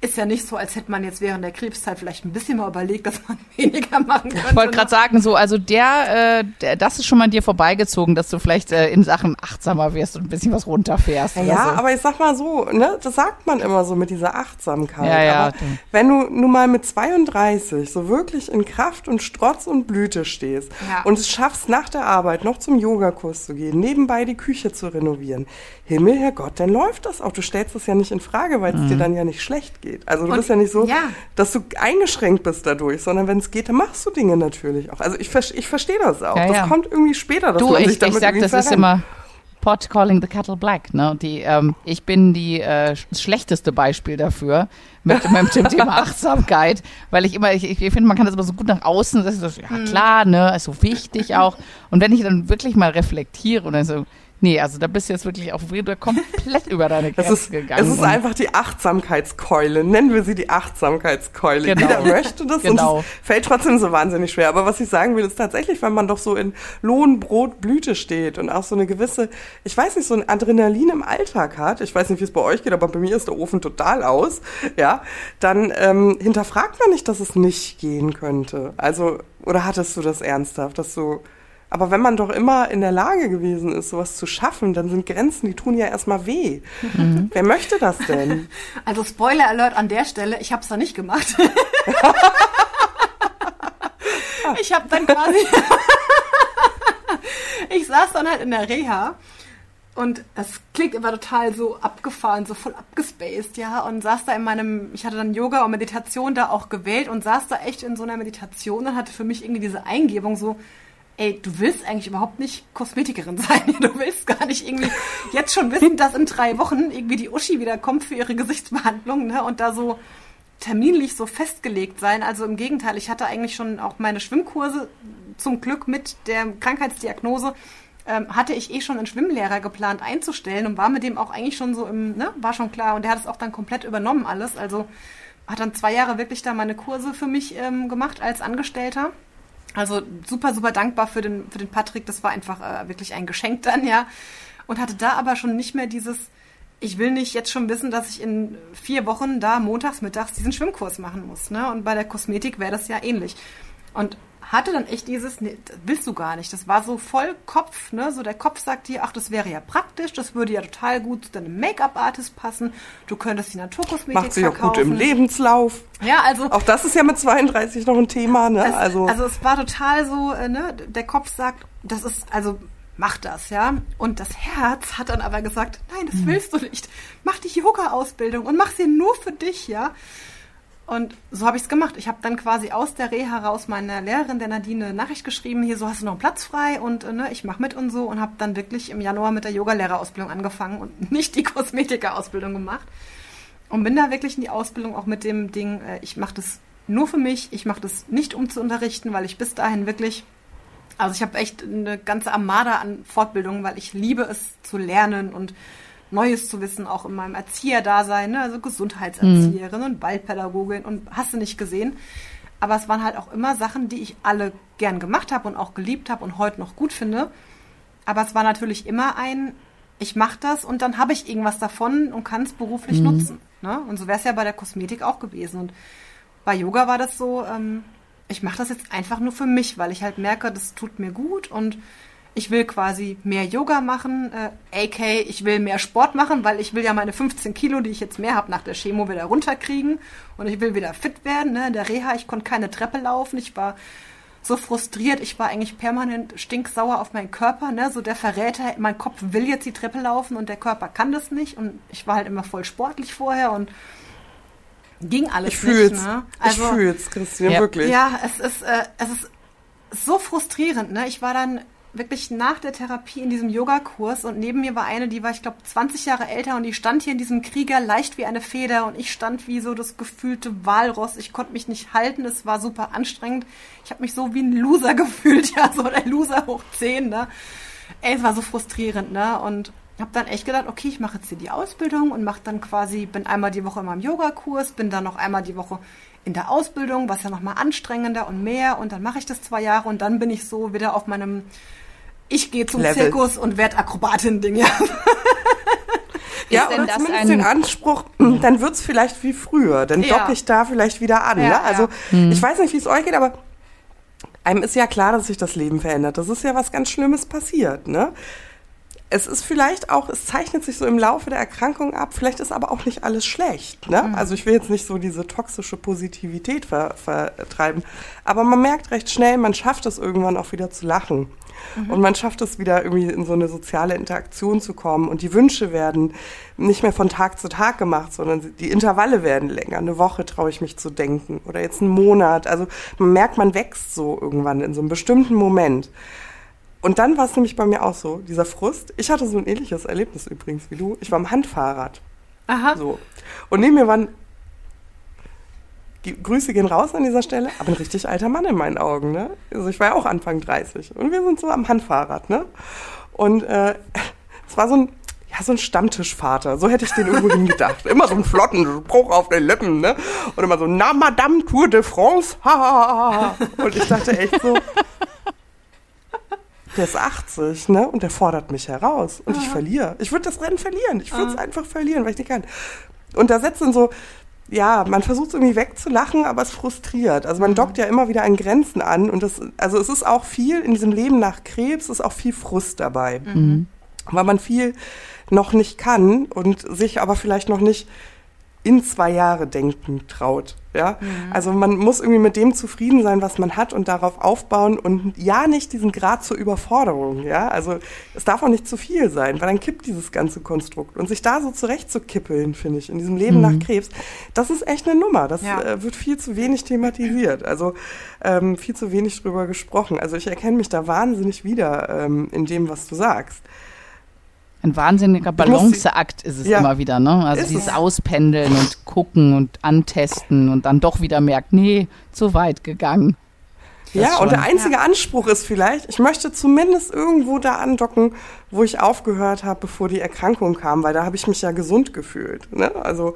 ist ja nicht so, als hätte man jetzt während der Krebszeit vielleicht ein bisschen mal überlegt, dass man weniger machen könnte. Ich wollte gerade sagen, so, also der, äh, der, das ist schon mal dir vorbeigezogen, dass du vielleicht äh, in Sachen achtsamer wirst und ein bisschen was runterfährst. Ja, ja so. aber ich sag mal so, ne, das sagt man immer so mit dieser Achtsamkeit. Ja, ja, aber wenn du nun mal mit 32 so wirklich in Kraft und Strotz und Blüte stehst ja. und es schaffst, nach der Arbeit noch zum Yogakurs zu gehen, nebenbei die Küche zu renovieren, Himmel, Herrgott, dann läuft das auch. Du stellst das ja nicht in Frage, weil es mhm. dir dann ja nicht schlecht geht geht. Also du und, bist ja nicht so, ja. dass du eingeschränkt bist dadurch, sondern wenn es geht, dann machst du Dinge natürlich auch. Also ich, ich verstehe das auch. Ja, ja. Das kommt irgendwie später, dass du, man ich, sich damit ich sag, das ist immer Pot calling the kettle black. Ne? Die, ähm, ich bin die äh, schlechteste Beispiel dafür mit, mit dem Thema Achtsamkeit, weil ich immer, ich, ich finde, man kann das immer so gut nach außen, das ist so, ja hm. klar, ne, ist so wichtig auch. Und wenn ich dann wirklich mal reflektiere und dann so, Nee, also da bist du jetzt wirklich auch wieder komplett über deine Grenze ist, gegangen. Es ist einfach die Achtsamkeitskeule. Nennen wir sie die Achtsamkeitskeule. Genau. Jeder möchte das genau. und es fällt trotzdem so wahnsinnig schwer. Aber was ich sagen will, ist tatsächlich, wenn man doch so in Lohn, Brot, Blüte steht und auch so eine gewisse, ich weiß nicht, so ein Adrenalin im Alltag hat, ich weiß nicht, wie es bei euch geht, aber bei mir ist der Ofen total aus, ja, dann ähm, hinterfragt man nicht, dass es nicht gehen könnte. Also, oder hattest du das ernsthaft, dass du aber wenn man doch immer in der Lage gewesen ist, sowas zu schaffen, dann sind Grenzen, die tun ja erstmal weh. Mhm. Wer möchte das denn? Also Spoiler Alert an der Stelle, ich habe es da nicht gemacht. ich habe dann quasi, ich saß dann halt in der Reha und es klingt immer total so abgefahren, so voll abgespaced, ja. Und saß da in meinem, ich hatte dann Yoga und Meditation da auch gewählt und saß da echt in so einer Meditation und hatte für mich irgendwie diese Eingebung so, ey, du willst eigentlich überhaupt nicht Kosmetikerin sein. Du willst gar nicht irgendwie jetzt schon wissen, dass in drei Wochen irgendwie die Uschi wieder kommt für ihre Gesichtsbehandlung, ne? Und da so terminlich so festgelegt sein. Also im Gegenteil, ich hatte eigentlich schon auch meine Schwimmkurse zum Glück mit der Krankheitsdiagnose ähm, hatte ich eh schon einen Schwimmlehrer geplant einzustellen und war mit dem auch eigentlich schon so im, ne, war schon klar und der hat es auch dann komplett übernommen alles. Also hat dann zwei Jahre wirklich da meine Kurse für mich ähm, gemacht als Angestellter. Also super, super dankbar für den, für den Patrick. Das war einfach äh, wirklich ein Geschenk dann, ja. Und hatte da aber schon nicht mehr dieses, ich will nicht jetzt schon wissen, dass ich in vier Wochen da montags, mittags diesen Schwimmkurs machen muss. Ne? Und bei der Kosmetik wäre das ja ähnlich. Und hatte dann echt dieses, nee, das willst du gar nicht. Das war so voll Kopf, ne? So der Kopf sagt dir, ach, das wäre ja praktisch, das würde ja total gut zu deinem Make-up-Artist passen. Du könntest die Naturkosmetik Macht sich verkaufen. auch gut im Lebenslauf. Ja, also Auch das ist ja mit 32 noch ein Thema, ne? es, also, also es war total so, äh, ne? Der Kopf sagt, das ist also mach das, ja. Und das Herz hat dann aber gesagt, nein, das willst du nicht. Mach die Yoga-Ausbildung und mach sie nur für dich, ja. Und so habe ich es gemacht. Ich habe dann quasi aus der Reha heraus meiner Lehrerin, der Nadine, eine Nachricht geschrieben, hier, so hast du noch einen Platz frei und äh, ne, ich mache mit und so und habe dann wirklich im Januar mit der Yoga-Lehrerausbildung angefangen und nicht die Kosmetikerausbildung gemacht. Und bin da wirklich in die Ausbildung auch mit dem Ding, äh, ich mache das nur für mich, ich mache das nicht um zu unterrichten, weil ich bis dahin wirklich, also ich habe echt eine ganze Armada an Fortbildungen, weil ich liebe es zu lernen und Neues zu wissen, auch in meinem Erzieherdasein, ne? also Gesundheitserzieherin und Waldpädagogin und hast du nicht gesehen. Aber es waren halt auch immer Sachen, die ich alle gern gemacht habe und auch geliebt habe und heute noch gut finde. Aber es war natürlich immer ein, ich mache das und dann habe ich irgendwas davon und kann es beruflich nutzen. Ne? Und so wäre es ja bei der Kosmetik auch gewesen. Und bei Yoga war das so, ähm, ich mache das jetzt einfach nur für mich, weil ich halt merke, das tut mir gut und ich will quasi mehr Yoga machen, äh, AK, ich will mehr Sport machen, weil ich will ja meine 15 Kilo, die ich jetzt mehr habe nach der Chemo, wieder runterkriegen und ich will wieder fit werden. Ne? In der Reha, ich konnte keine Treppe laufen, ich war so frustriert, ich war eigentlich permanent stinksauer auf meinen Körper, ne? so der Verräter, mein Kopf will jetzt die Treppe laufen und der Körper kann das nicht und ich war halt immer voll sportlich vorher und ging alles ich nicht. fühl's. Ne? ich fühl's, Christian, Ja. wirklich. Ja, es ist, äh, es ist so frustrierend. Ne? Ich war dann wirklich nach der Therapie in diesem Yogakurs und neben mir war eine, die war, ich glaube, 20 Jahre älter und die stand hier in diesem Krieger leicht wie eine Feder und ich stand wie so das gefühlte Walross. Ich konnte mich nicht halten, es war super anstrengend. Ich habe mich so wie ein Loser gefühlt, ja, so der Loser hoch 10, ne? Ey, es war so frustrierend, ne? Und habe dann echt gedacht, okay, ich mache jetzt hier die Ausbildung und mache dann quasi, bin einmal die Woche in meinem Yogakurs, bin dann noch einmal die Woche in der Ausbildung, was ja nochmal anstrengender und mehr und dann mache ich das zwei Jahre und dann bin ich so wieder auf meinem ich gehe zum Level. Zirkus und werd Akrobatin-Ding, ja. Ja, oder das zumindest ein- den Anspruch, dann wird's vielleicht wie früher. Dann Ja. docke ich da vielleicht wieder an. Ja, ne? Also ja. ich weiß nicht, wie es euch geht, aber einem ist ja klar, dass sich das Leben verändert. Das ist ja was ganz Schlimmes passiert. Ne? Es ist vielleicht auch, es zeichnet sich so im Laufe der Erkrankung ab, vielleicht ist aber auch nicht alles schlecht. Ne? Also ich will jetzt nicht so diese toxische Positivität ver vertreiben, aber man merkt recht schnell, man schafft es irgendwann auch wieder zu lachen. Und man schafft es wieder irgendwie in so eine soziale Interaktion zu kommen. Und die Wünsche werden nicht mehr von Tag zu Tag gemacht, sondern die Intervalle werden länger. Eine Woche traue ich mich zu denken oder jetzt einen Monat. Also man merkt, man wächst so irgendwann in so einem bestimmten Moment. Und dann war es nämlich bei mir auch so, dieser Frust. Ich hatte so ein ähnliches Erlebnis übrigens wie du. Ich war am Handfahrrad. Aha. So. Und neben mir waren, Grüße gehen raus an dieser Stelle, aber ein richtig alter Mann in meinen Augen, ne? Also ich war ja auch Anfang 30 und wir sind so am Handfahrrad, ne? Und äh, es war so ein, ja, so ein Stammtischvater, so hätte ich den irgendwo hingedacht. Immer so einen flotten Spruch auf den Lippen, ne? Und immer so, na Madame Tour de France, ha, ha, ha, ha. Und ich dachte echt so, der ist 80, ne? Und der fordert mich heraus. Und ich verliere. Ich würde das Rennen verlieren. Ich würde es einfach verlieren, weil ich nicht kann. Und da setzt dann so, ja, man versucht es irgendwie wegzulachen, aber es frustriert. Also man dockt ja immer wieder an Grenzen an. Und das, also es ist auch viel in diesem Leben nach Krebs, ist auch viel Frust dabei. Weil man viel noch nicht kann und sich aber vielleicht noch nicht in zwei Jahre denken traut. Ja? Also man muss irgendwie mit dem zufrieden sein, was man hat und darauf aufbauen und ja nicht diesen Grad zur Überforderung. Ja? Also es darf auch nicht zu viel sein, weil dann kippt dieses ganze Konstrukt. Und sich da so zurechtzukippeln, finde ich, in diesem Leben nach Krebs, das ist echt eine Nummer. Das Ja. äh, wird viel zu wenig thematisiert. Also ähm, viel zu wenig drüber gesprochen. Also ich erkenne mich da wahnsinnig wieder ähm, in dem, was du sagst. Ein wahnsinniger Balanceakt ist es Ja. immer wieder, ne? Also Ist dieses es. Auspendeln und gucken und antesten und dann doch wieder merkt, nee, zu weit gegangen. Das Ja, und der schon. einzige Anspruch ist vielleicht, ich möchte zumindest irgendwo da andocken, wo ich aufgehört habe, bevor die Erkrankung kam, weil da habe ich mich ja gesund gefühlt. Ne? Also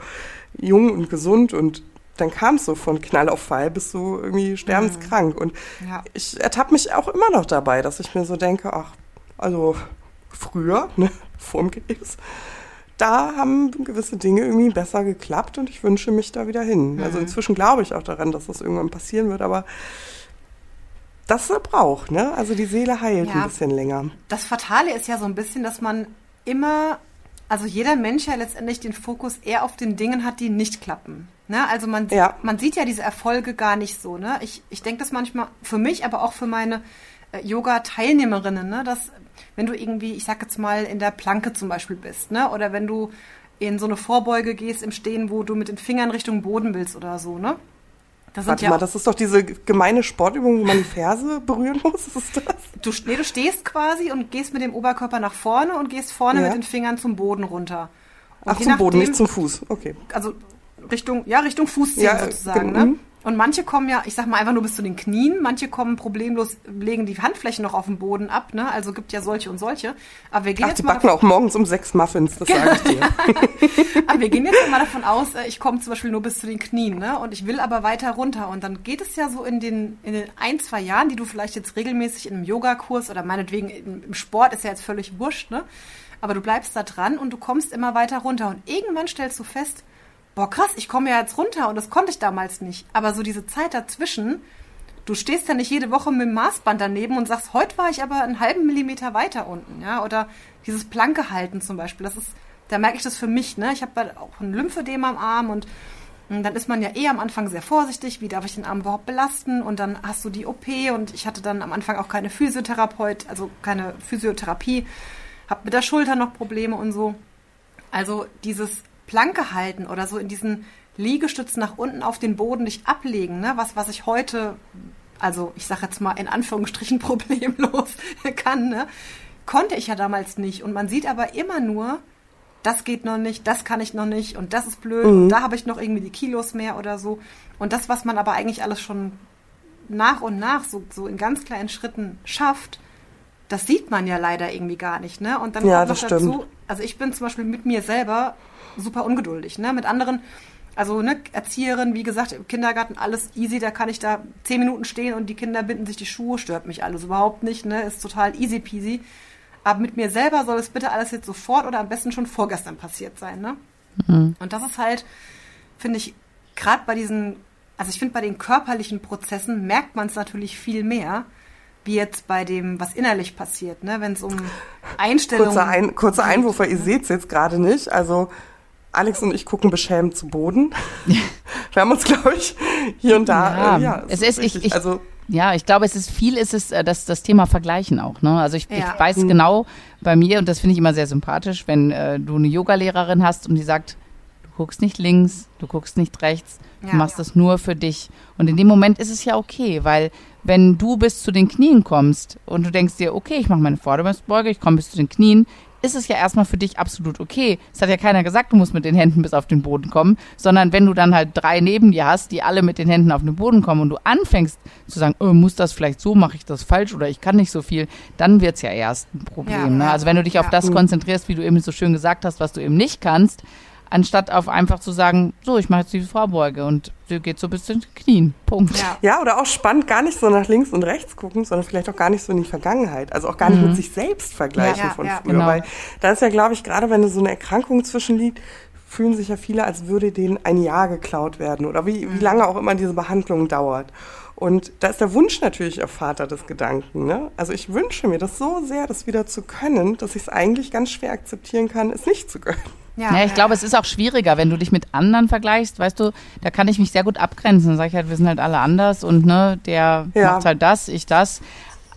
jung und gesund und dann kam es so von Knall auf Fall bis so irgendwie sterbenskrank. Und Ja. ich ertappe mich auch immer noch dabei, dass ich mir so denke, ach, also früher, ne, vorm Krebs, da haben gewisse Dinge irgendwie besser geklappt und ich wünsche mich da wieder hin. Also inzwischen glaube ich auch daran, dass das irgendwann passieren wird, aber das braucht, ne? Also die Seele heilt ja. ein bisschen länger. Das Fatale ist ja so ein bisschen, dass man immer, also jeder Mensch ja letztendlich den Fokus eher auf den Dingen hat, die nicht klappen. Ne? Also man, ja. man sieht ja diese Erfolge gar nicht so. Ne? Ich, ich denke das manchmal für mich, aber auch für meine Yoga-Teilnehmerinnen, ne? dass wenn du irgendwie, ich sag jetzt mal, in der Planke zum Beispiel bist, ne? oder wenn du in so eine Vorbeuge gehst im Stehen, wo du mit den Fingern Richtung Boden willst oder so, ne? Das Warte ja mal, das ist doch diese gemeine Sportübung, wo man die Ferse berühren muss. ist das? Du, nee, du stehst quasi und gehst mit dem Oberkörper nach vorne und gehst vorne ja. mit den Fingern zum Boden runter. Und Ach, zum nachdem, Boden, nicht zum Fuß. Okay. Also Richtung, ja, Richtung Fußzehen ja, sozusagen. Ne? Und manche kommen ja, ich sag mal einfach nur bis zu den Knien, manche kommen problemlos, legen die Handflächen noch auf den Boden ab, ne? Also gibt ja solche und solche. Aber wir gehen Ach, jetzt die mal backen auch morgens um sechs Muffins, das sage ich dir. aber wir gehen jetzt mal davon aus, äh, ich komme zum Beispiel nur bis zu den Knien, ne? Und ich will aber weiter runter. Und dann geht es ja so in den, in den ein, zwei Jahren, die du vielleicht jetzt regelmäßig in einem Yogakurs oder meinetwegen im Sport ist ja jetzt völlig wurscht, ne? Aber du bleibst da dran und du kommst immer weiter runter. Und irgendwann stellst du fest, boah krass, ich komme ja jetzt runter und das konnte ich damals nicht. Aber so diese Zeit dazwischen, du stehst ja nicht jede Woche mit dem Maßband daneben und sagst, heute war ich aber einen halben Millimeter weiter unten, ja, oder dieses Planke halten zum Beispiel, das ist, da merke ich das für mich, ne, ich habe auch ein Lymphedem am Arm und dann ist man ja eh am Anfang sehr vorsichtig, wie darf ich den Arm überhaupt belasten und dann hast du die OP und ich hatte dann am Anfang auch keine Physiotherapeut, also keine Physiotherapie, habe mit der Schulter noch Probleme und so. Also dieses Planke halten oder so in diesen Liegestütz nach unten auf den Boden nicht ablegen, ne? was, was ich heute, also ich sage jetzt mal in Anführungsstrichen problemlos kann, ne? konnte ich ja damals nicht. Und man sieht aber immer nur, das geht noch nicht, das kann ich noch nicht und das ist blöd mhm. und da habe ich noch irgendwie die Kilos mehr oder so. Und das, was man aber eigentlich alles schon nach und nach so, so in ganz kleinen Schritten schafft, das sieht man ja leider irgendwie gar nicht. Ne? Und dann ja, kommt noch dazu, also ich bin zum Beispiel mit mir selber super ungeduldig. Ne? Mit anderen, also ne, Erzieherin, wie gesagt, im Kindergarten alles easy, da kann ich da zehn Minuten stehen und die Kinder binden sich die Schuhe, stört mich alles überhaupt nicht, ne? Ist total easy peasy. Aber mit mir selber soll es bitte alles jetzt sofort oder am besten schon vorgestern passiert sein, ne? Mhm. Und das ist halt, finde ich, gerade bei diesen, also ich finde, bei den körperlichen Prozessen merkt man es natürlich viel mehr, wie jetzt bei dem, was innerlich passiert, ne? Wenn es um Einstellungen... Kurzer, Ein, kurzer Einwurf, weil ihr seht es jetzt gerade nicht, also Alex und ich gucken beschämt zu Boden. Wir haben uns, glaube ich, hier und da. Ja, äh, ja es ist, ich, ich, also, ja, ich glaube, es ist viel, ist es äh, das, das Thema Vergleichen auch. Ne? Also ich, ja. ich weiß mhm. genau bei mir, und das finde ich immer sehr sympathisch, wenn äh, du eine Yogalehrerin hast und die sagt, du guckst nicht links, du guckst nicht rechts, ja, du machst ja. das nur für dich. Und in dem Moment ist es ja okay, weil wenn du bis zu den Knien kommst und du denkst dir, okay, ich mache meine Vordermannsbeuge, ich komme bis zu den Knien, ist es ja erstmal für dich absolut okay. Es hat ja keiner gesagt, du musst mit den Händen bis auf den Boden kommen, sondern wenn du dann halt drei neben dir hast, die alle mit den Händen auf den Boden kommen und du anfängst zu sagen, oh, muss das vielleicht so, mache ich das falsch oder ich kann nicht so viel, dann wird's ja erst ein Problem. Ja, ne? Also wenn du dich ja. auf das konzentrierst, wie du eben so schön gesagt hast, was du eben nicht kannst, anstatt auf einfach zu sagen, so, ich mache jetzt die Vorbeuge und sie geht so bis zu den Knien. Punkt. Ja. ja, oder auch spannend, gar nicht so nach links und rechts gucken, sondern vielleicht auch gar nicht so in die Vergangenheit. Also auch gar nicht mhm. mit sich selbst vergleichen ja, von ja, früher. Genau. Weil da ist ja, glaube ich, gerade wenn so eine Erkrankung zwischenliegt, fühlen sich ja viele, als würde denen ein Jahr geklaut werden oder wie, wie mhm. lange auch immer diese Behandlung dauert. Und da ist der Wunsch natürlich auch Vater des Gedanken. Ne? Also ich wünsche mir das so sehr, das wieder zu können, dass ich es eigentlich ganz schwer akzeptieren kann, es nicht zu können. Ja, ja ich glaube, es ist auch schwieriger, wenn du dich mit anderen vergleichst, weißt du, da kann ich mich sehr gut abgrenzen. Dann sage ich halt, wir sind halt alle anders und ne, der ja. macht halt das, ich das.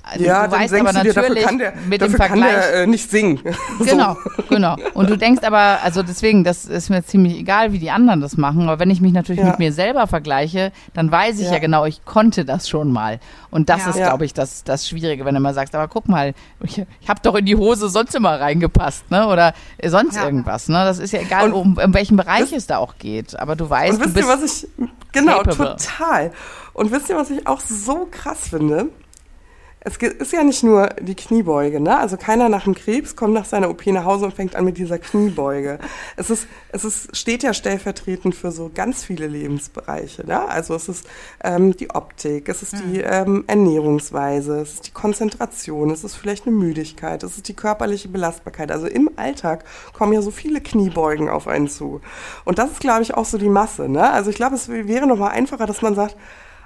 Also ja, du weißt aber natürlich, dir, dafür kann der, mit dafür dem Vergleich, kann der äh, nicht singen. Genau, so. genau. Und du denkst aber, also deswegen, das ist mir ziemlich egal, wie die anderen das machen. Aber wenn ich mich natürlich ja. mit mir selber vergleiche, dann weiß ich ja. ja. genau, ich konnte das schon mal. Und das ja. ist, glaube ich, das, das Schwierige, wenn du mal sagst, aber guck mal, ich, ich habe doch in die Hose sonst immer reingepasst, ne? Oder sonst irgendwas, ne? Das ist ja egal, um, um welchen Bereich es da auch geht. Aber du weißt, und wisst du bist ihr, was ich, genau, capable. total. Und wisst ihr, was ich auch so krass finde? Es ist ja nicht nur die Kniebeuge, ne? Also keiner nach dem Krebs kommt nach seiner OP nach Hause und fängt an mit dieser Kniebeuge. Es ist, es ist, steht ja stellvertretend für so ganz viele Lebensbereiche, ne? Also es ist ähm, die Optik, es ist die mhm. ähm, Ernährungsweise, es ist die Konzentration, es ist vielleicht eine Müdigkeit, es ist die körperliche Belastbarkeit. Also im Alltag kommen ja so viele Kniebeugen auf einen zu. Und das ist, glaube ich, auch so die Masse, ne? Also ich glaube, es wäre noch mal einfacher, dass man sagt,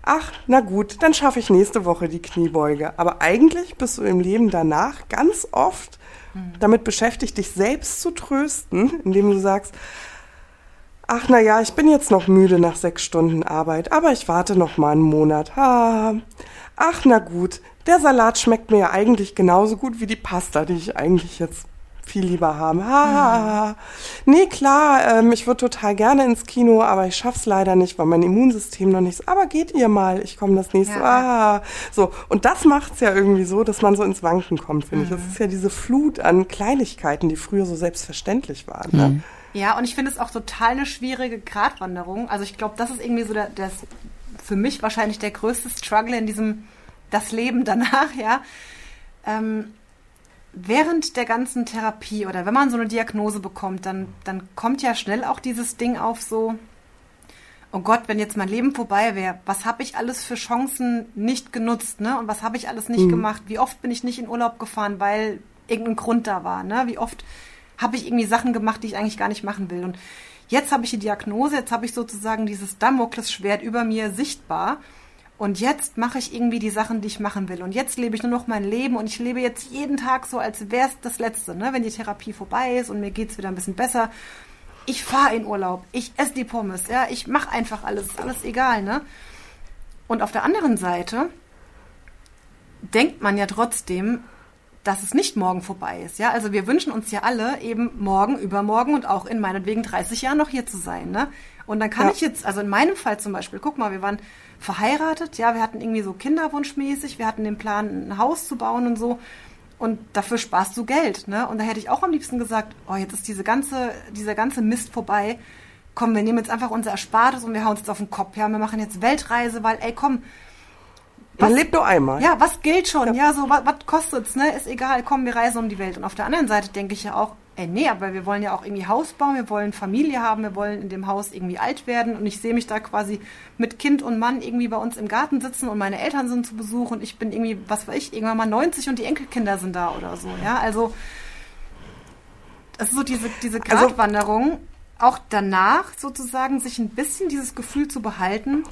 ach, na gut, dann schaffe ich nächste Woche die Kniebeuge. Aber eigentlich bist du im Leben danach ganz oft damit beschäftigt, dich selbst zu trösten, indem du sagst, ach na ja, ich bin jetzt noch müde nach sechs Stunden Arbeit, aber ich warte noch mal einen Monat. Ha. Ach na gut, der Salat schmeckt mir ja eigentlich genauso gut wie die Pasta, die ich eigentlich jetzt viel lieber haben. Ha, ha, ha. Nee, klar, ähm, ich würde total gerne ins Kino, aber ich schaff's leider nicht, weil mein Immunsystem noch nicht so. Aber geht ihr mal, ich komme das nächste. Ja. Ah, so. Und das macht's ja irgendwie so, dass man so ins Wanken kommt, finde mhm. ich. Das ist ja diese Flut an Kleinigkeiten, die früher so selbstverständlich waren. Ne? Mhm. Ja, und ich finde es auch total eine schwierige Gratwanderung. Also ich glaube, das ist irgendwie so der, das für mich wahrscheinlich der größte Struggle in diesem das Leben danach, ja. Ähm, während der ganzen Therapie oder wenn man so eine Diagnose bekommt, dann, dann kommt ja schnell auch dieses Ding auf so, oh Gott, wenn jetzt mein Leben vorbei wäre, was habe ich alles für Chancen nicht genutzt, ne? Und was habe ich alles nicht mhm. gemacht? Wie oft bin ich nicht in Urlaub gefahren, weil irgendein Grund da war, ne? Wie oft habe ich irgendwie Sachen gemacht, die ich eigentlich gar nicht machen will? Und jetzt habe ich die Diagnose, jetzt habe ich sozusagen dieses Damoklesschwert über mir sichtbar und jetzt mache ich irgendwie die Sachen, die ich machen will. Und jetzt lebe ich nur noch mein Leben und ich lebe jetzt jeden Tag so, als wäre es das Letzte. Ne? Wenn die Therapie vorbei ist und mir geht es wieder ein bisschen besser. Ich fahre in Urlaub, ich esse die Pommes, ja, ich mache einfach alles, ist alles egal. Ne? Und auf der anderen Seite denkt man ja trotzdem, dass es nicht morgen vorbei ist. Ja, also wir wünschen uns ja alle eben morgen, übermorgen und auch in meinetwegen 30 Jahren noch hier zu sein. Ne? Und dann kann ja. ich jetzt, also in meinem Fall zum Beispiel, guck mal, wir waren verheiratet, ja, wir hatten irgendwie so kinderwunschmäßig, wir hatten den Plan, ein Haus zu bauen und so. Und dafür sparst du Geld, ne? Und da hätte ich auch am liebsten gesagt, oh, jetzt ist diese ganze, dieser ganze Mist vorbei. Komm, wir nehmen jetzt einfach unser Erspartes und wir hauen es jetzt auf den Kopf. Ja, wir machen jetzt Weltreise, weil, ey, komm. Was, Man lebt nur einmal. Ja, was gilt schon? Ja, ja so, was, was kostet's, ne? Ist egal, komm, wir reisen um die Welt. Und auf der anderen Seite denke ich ja auch, ey, nee, aber wir wollen ja auch irgendwie Haus bauen, wir wollen Familie haben, wir wollen in dem Haus irgendwie alt werden und ich sehe mich da quasi mit Kind und Mann irgendwie bei uns im Garten sitzen und meine Eltern sind zu Besuch und ich bin irgendwie, was weiß ich, irgendwann mal 90 und die Enkelkinder sind da oder so, ja, also es ist so diese, diese also Gratwanderung, also, auch danach sozusagen sich ein bisschen dieses Gefühl zu behalten,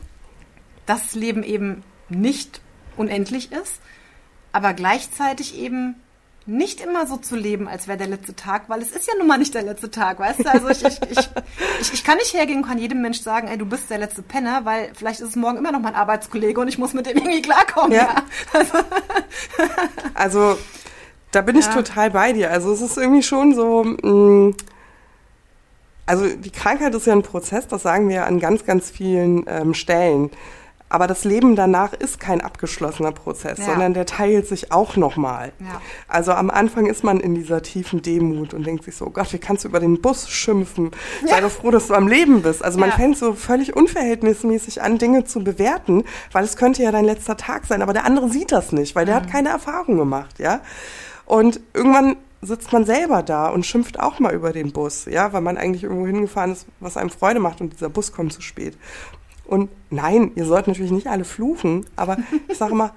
dass das Leben eben nicht unendlich ist, aber gleichzeitig eben nicht immer so zu leben, als wäre der letzte Tag, weil es ist ja nun mal nicht der letzte Tag, weißt du? Also ich, ich, ich, ich, ich kann nicht hergehen und kann jedem Mensch sagen, ey, du bist der letzte Penner, weil vielleicht ist es morgen immer noch mein Arbeitskollege und ich muss mit dem irgendwie klarkommen. Ja. ja. Also, also da bin ich ja. total bei dir. Also es ist irgendwie schon so. Mh, mm, also die Krankheit ist ja ein Prozess, das sagen wir an ganz, ganz vielen ähm, Stellen. Aber das Leben danach ist kein abgeschlossener Prozess, ja. sondern der teilt sich auch nochmal. Ja. Also am Anfang ist man in dieser tiefen Demut und denkt sich so, oh Gott, wie kannst du über den Bus schimpfen? Ja. Sei doch froh, dass du am Leben bist. Also man fängt so völlig unverhältnismäßig an, Dinge zu bewerten, weil es könnte ja dein letzter Tag sein, aber der andere sieht das nicht, weil der mhm. hat keine Erfahrung gemacht, ja. Und irgendwann sitzt man selber da und schimpft auch mal über den Bus, ja, weil man eigentlich irgendwo hingefahren ist, was einem Freude macht und dieser Bus kommt zu spät. Und nein, ihr sollt natürlich nicht alle fluchen, aber ich sage mal,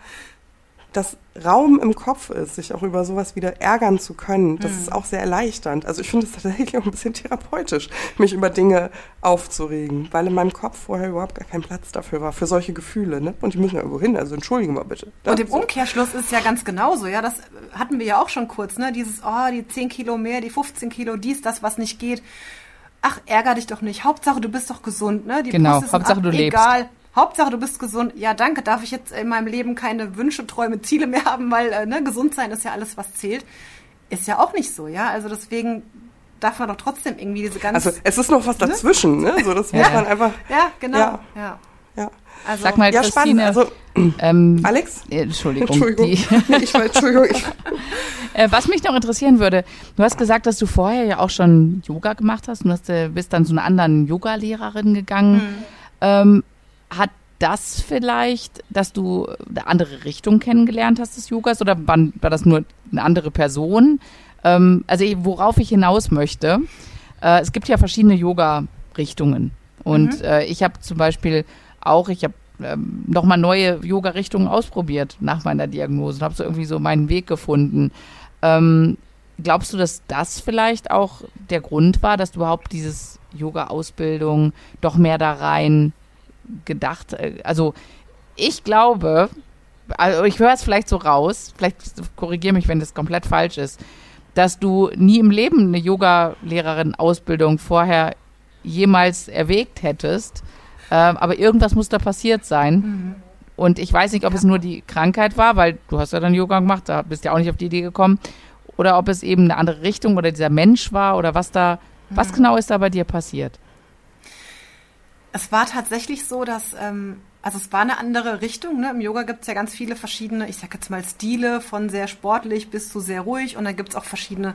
dass Raum im Kopf ist, sich auch über sowas wieder ärgern zu können, das mhm. ist auch sehr erleichternd. Also ich finde es tatsächlich auch ein bisschen therapeutisch, mich über Dinge aufzuregen, weil in meinem Kopf vorher überhaupt gar kein Platz dafür war, für solche Gefühle. Ne? Und die müssen ja irgendwo hin, also entschuldigen wir bitte. Das Und im Umkehrschluss ist es ja ganz genauso, ja, das hatten wir ja auch schon kurz, ne? Dieses, oh, die 10 Kilo mehr, die 15 Kilo, dies, das, was nicht geht ach, ärger dich doch nicht. Hauptsache, du bist doch gesund, ne? Die genau, Hauptsache, ab, du lebst. Egal. Hauptsache, du bist gesund. Ja, danke. Darf ich jetzt in meinem Leben keine Wünsche, Träume, Ziele mehr haben, weil äh, ne, gesund sein ist ja alles, was zählt. Ist ja auch nicht so, ja. Also deswegen darf man doch trotzdem irgendwie diese ganze. Also es ist noch was ne? dazwischen, ne? So, das ja. muss man einfach. Ja, genau. Ja. ja. Also, Sag mal, ja, Christine, also, ähm, Alex? Äh, Entschuldigung. Entschuldigung. Die, ich war, Entschuldigung. Ich, äh, was mich noch interessieren würde, du hast gesagt, dass du vorher ja auch schon Yoga gemacht hast. Du hast, äh, bist dann zu einer anderen Yoga-Lehrerin gegangen. Mhm. Ähm, hat das vielleicht, dass du eine andere Richtung kennengelernt hast des Yogas oder war, war das nur eine andere Person? Ähm, also worauf ich hinaus möchte, äh, es gibt ja verschiedene Yoga-Richtungen. Und mhm. äh, ich habe zum Beispiel auch, ich habe ähm, nochmal neue Yoga-Richtungen ausprobiert nach meiner Diagnose und habe so irgendwie so meinen Weg gefunden. Ähm, glaubst du, dass das vielleicht auch der Grund war, dass du überhaupt dieses Yoga-Ausbildung doch mehr da rein gedacht, äh, also ich glaube, also ich höre es vielleicht so raus, vielleicht korrigiere mich, wenn das komplett falsch ist, dass du nie im Leben eine Yoga-Lehrerin-Ausbildung vorher jemals erwägt hättest. Äh, aber irgendwas muss da passiert sein. Mhm. Und ich weiß nicht, ob ja. es nur die Krankheit war, weil du hast ja dann Yoga gemacht, da bist ja auch nicht auf die Idee gekommen. Oder ob es eben eine andere Richtung oder dieser Mensch war oder was da, mhm. was genau ist da bei dir passiert? Es war tatsächlich so, dass ähm, also es war eine andere Richtung. Ne? Im Yoga gibt es ja ganz viele verschiedene, ich sage jetzt mal Stile, von sehr sportlich bis zu sehr ruhig. Und dann gibt es auch verschiedene,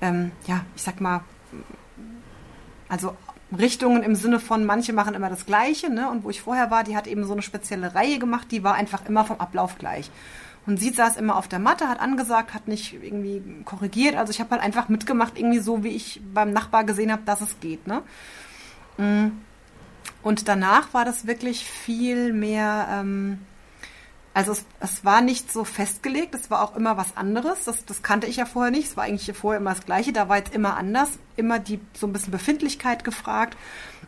ähm, ja, ich sag mal, also Richtungen im Sinne von, manche machen immer das Gleiche. Ne? Und wo ich vorher war, die hat eben so eine spezielle Reihe gemacht, die war einfach immer vom Ablauf gleich. Und sie saß immer auf der Matte, hat angesagt, hat nicht irgendwie korrigiert. Also ich habe halt einfach mitgemacht, irgendwie so, wie ich beim Nachbar gesehen habe, dass es geht. Ne? Mhm. Und danach war das wirklich viel mehr, ähm, also es, es war nicht so festgelegt, es war auch immer was anderes. Das, das kannte ich ja vorher nicht. Es war eigentlich vorher immer das Gleiche, da war jetzt immer anders, immer die so ein bisschen Befindlichkeit gefragt.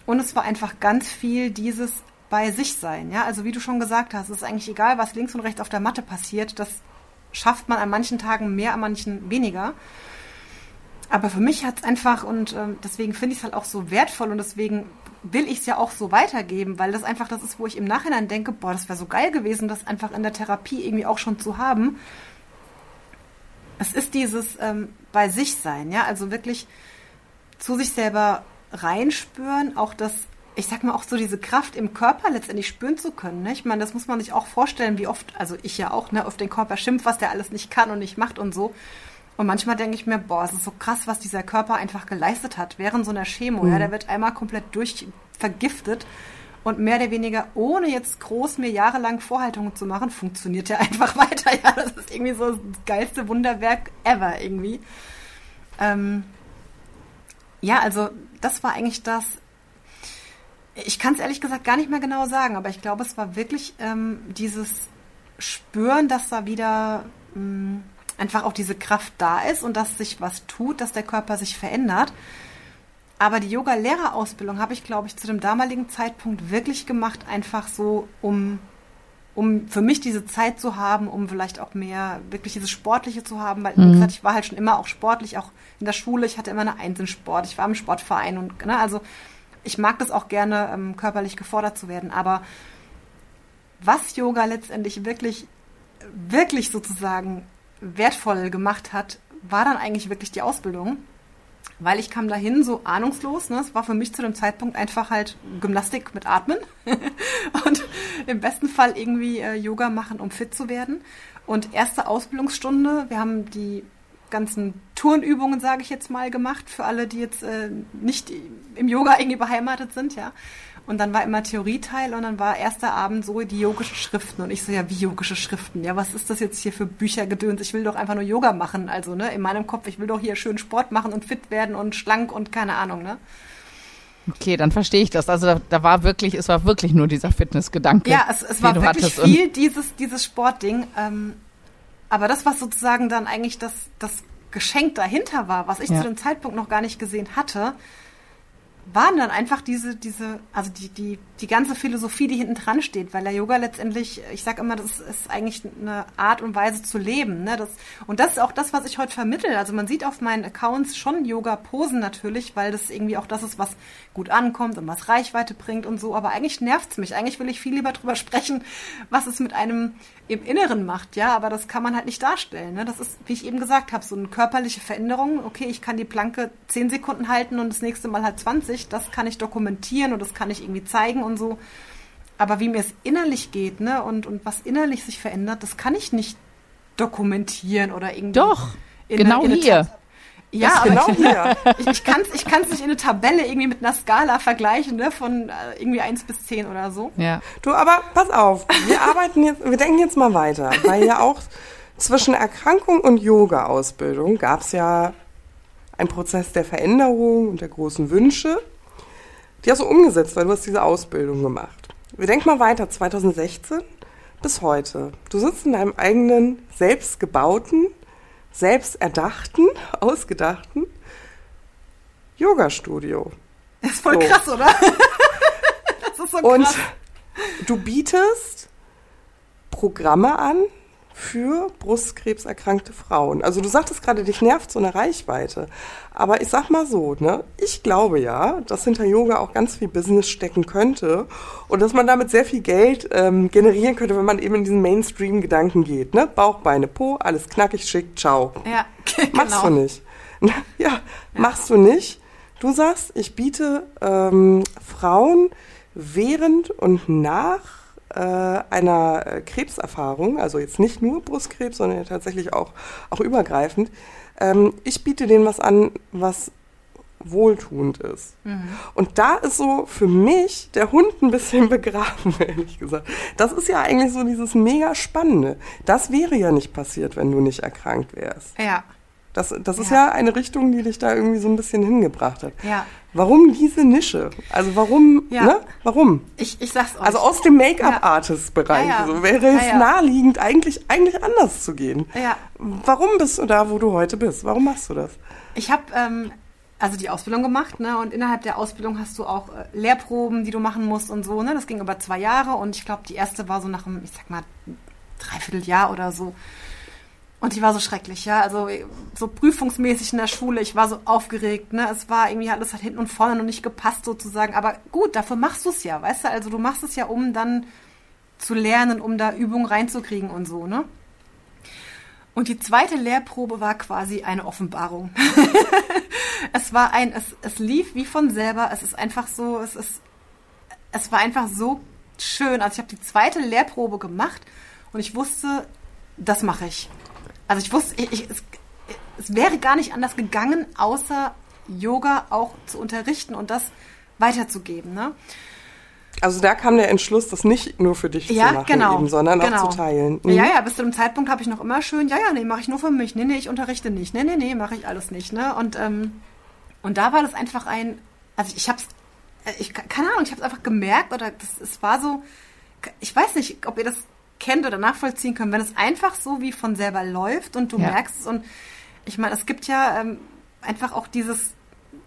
Und es war einfach ganz viel dieses bei sich sein. Ja, also wie du schon gesagt hast, es ist eigentlich egal, was links und rechts auf der Matte passiert. Das schafft man an manchen Tagen mehr, an manchen weniger. Aber für mich hat es einfach, und äh, deswegen finde ich es halt auch so wertvoll und deswegen will ich es ja auch so weitergeben, weil das einfach das ist, wo ich im Nachhinein denke, boah, das wäre so geil gewesen, das einfach in der Therapie irgendwie auch schon zu haben. Es ist dieses ähm, bei sich sein, ja, also wirklich zu sich selber reinspüren, auch das, ich sag mal, auch so diese Kraft im Körper letztendlich spüren zu können. Ne? Ich meine, das muss man sich auch vorstellen, wie oft, also ich ja auch, ne, auf den Körper schimpft, was der alles nicht kann und nicht macht und so. Und manchmal denke ich mir, boah, es ist so krass, was dieser Körper einfach geleistet hat während so einer Chemo. Mhm. Ja, der wird einmal komplett durch vergiftet und mehr oder weniger, ohne jetzt groß mir jahrelang Vorhaltungen zu machen, funktioniert der einfach weiter. Ja, das ist irgendwie so das geilste Wunderwerk ever irgendwie. Ähm, ja, also das war eigentlich das. Ich kann es ehrlich gesagt gar nicht mehr genau sagen, aber ich glaube, es war wirklich ähm, dieses Spüren, dass da wieder mh, mm, einfach auch diese Kraft da ist und dass sich was tut, dass der Körper sich verändert. Aber die Yoga-Lehrerausbildung habe ich, glaube ich, zu dem damaligen Zeitpunkt wirklich gemacht, einfach so, um, um für mich diese Zeit zu haben, um vielleicht auch mehr wirklich dieses Sportliche zu haben, weil, mhm. wie gesagt, ich war halt schon immer auch sportlich, auch in der Schule, ich hatte immer eine Eins in Sport, ich war im Sportverein und, ne, also ich mag das auch gerne, ähm, körperlich gefordert zu werden, aber was Yoga letztendlich wirklich, wirklich sozusagen wertvoll gemacht hat, war dann eigentlich wirklich die Ausbildung. Weil ich kam dahin so ahnungslos. Ne? Es war für mich zu dem Zeitpunkt einfach halt Gymnastik mit Atmen und im besten Fall irgendwie äh, Yoga machen, um fit zu werden. Und erste Ausbildungsstunde, wir haben die ganzen Turnübungen, sage ich jetzt mal, gemacht für alle, die jetzt äh, nicht im Yoga irgendwie beheimatet sind, ja. Und dann war immer Theorieteil und dann war erster Abend so die yogischen Schriften. Und ich so, ja, wie yogische Schriften? Ja, was ist das jetzt hier für Büchergedöns? Ich will doch einfach nur Yoga machen. Also, ne, in meinem Kopf, ich will doch hier schön Sport machen und fit werden und schlank und keine Ahnung, ne? Okay, dann verstehe ich das. Also da, da, war wirklich, es war wirklich nur dieser Fitnessgedanke. Ja, es, es war wirklich viel dieses, dieses Sportding. Ähm, aber das, was sozusagen dann eigentlich das, das Geschenk dahinter war, was ich ja. zu dem Zeitpunkt noch gar nicht gesehen hatte, waren dann einfach diese, diese, also die, die, die ganze Philosophie, die hinten dran steht, weil der Yoga letztendlich, ich sag immer, das ist eigentlich eine Art und Weise zu leben. Ne? Das, und das ist auch das, was ich heute vermittel. Also man sieht auf meinen Accounts schon Yoga-Posen natürlich, weil das irgendwie auch das ist, was gut ankommt und was Reichweite bringt und so. Aber eigentlich nervt's mich. Eigentlich will ich viel lieber drüber sprechen, was es mit einem im Inneren macht, ja, aber das kann man halt nicht darstellen. Ne? Das ist, wie ich eben gesagt habe, so eine körperliche Veränderung. Okay, ich kann die Planke zehn Sekunden halten und das nächste Mal halt 20. Das kann ich dokumentieren und das kann ich irgendwie zeigen und so. Aber wie mir es innerlich geht, ne, und, und was innerlich sich verändert, das kann ich nicht dokumentieren oder irgendwie. Doch, in genau eine, in hier. Ja, aber genau hier. ich, ich kann es ich kann's nicht in eine Tabelle irgendwie mit einer Skala vergleichen, ne, von äh, irgendwie 1 bis 10 oder so. Ja. Du, aber pass auf, wir arbeiten jetzt, wir denken jetzt mal weiter, weil ja auch zwischen Erkrankung und Yoga-Ausbildung gab es ja einen Prozess der Veränderung und der großen Wünsche. Die hast du umgesetzt, weil du hast diese Ausbildung gemacht. Wir denken mal weiter, 2016 bis heute. Du sitzt in deinem eigenen, selbstgebauten selbst erdachten, ausgedachten Yoga-Studio. Das ist voll so. krass, oder? das ist so krass. Und du bietest Programme an für brustkrebserkrankte Frauen. Also du sagtest gerade, dich nervt so eine Reichweite. Aber ich sag mal so, ne, ich glaube ja, dass hinter Yoga auch ganz viel Business stecken könnte und dass man damit sehr viel Geld ähm, generieren könnte, wenn man eben in diesen Mainstream-Gedanken geht. Ne? Bauch, Beine, Po, alles knackig, schick, ciao. Ja, genau. Machst du nicht. ja, ja, machst du nicht. Du sagst, ich biete ähm, Frauen während und nach äh, einer äh, Krebserfahrung, also jetzt nicht nur Brustkrebs, sondern tatsächlich auch, auch übergreifend, ähm, ich biete denen was an, was wohltuend ist. Mhm. Und da ist so für mich der Hund ein bisschen begraben, ehrlich gesagt. Das ist ja eigentlich so dieses mega Spannende. Das wäre ja nicht passiert, wenn du nicht erkrankt wärst. Ja. Das, das ist ja. ja eine Richtung, die dich da irgendwie so ein bisschen hingebracht hat. Ja. Warum diese Nische? Also warum, ja. ne? Warum? Ich, ich sag's euch. Also aus dem Make-up-Artist-Bereich Ja, ja. so wäre es naheliegend, eigentlich, eigentlich anders zu gehen. Ja. Warum bist du da, wo du heute bist? Warum machst du das? Ich habe ähm, also die Ausbildung gemacht, ne? Und innerhalb der Ausbildung hast du auch äh, Lehrproben, die du machen musst und so, ne? Das ging über zwei Jahre und ich glaube, die erste war so nach einem, ich sag mal, Dreivierteljahr oder so. Und die war so schrecklich, ja. Also so prüfungsmäßig in der Schule, ich war so aufgeregt, ne? Es war irgendwie alles hat hinten und vorne noch nicht gepasst sozusagen. Aber gut, dafür machst du es ja, weißt du? Also du machst es ja, um dann zu lernen, um da Übungen reinzukriegen und so, ne? Und die zweite Lehrprobe war quasi eine Offenbarung. es war ein, es, es lief wie von selber. Es ist einfach so, es ist, es war einfach so schön. Also ich habe die zweite Lehrprobe gemacht und ich wusste, das mache ich. Also ich wusste, ich, ich, es, es wäre gar nicht anders gegangen, außer Yoga auch zu unterrichten und das weiterzugeben. Ne? Also da kam der Entschluss, das nicht nur für dich Ja, zu machen, genau, eben, sondern genau. auch zu teilen. Mhm. Ja, ja, bis zu dem Zeitpunkt habe ich noch immer schön, ja, ja, nee, mache ich nur für mich. Nee, nee, ich unterrichte nicht. Nee, nee, nee, mache ich alles nicht. Ne? Und, ähm, und da war das einfach ein, also ich habe es, ich, keine Ahnung, ich habe es einfach gemerkt oder das, es war so, ich weiß nicht, ob ihr das kennt oder nachvollziehen könnt, wenn es einfach so wie von selber läuft und du Ja. merkst es und ich meine, es gibt ja ähm, einfach auch dieses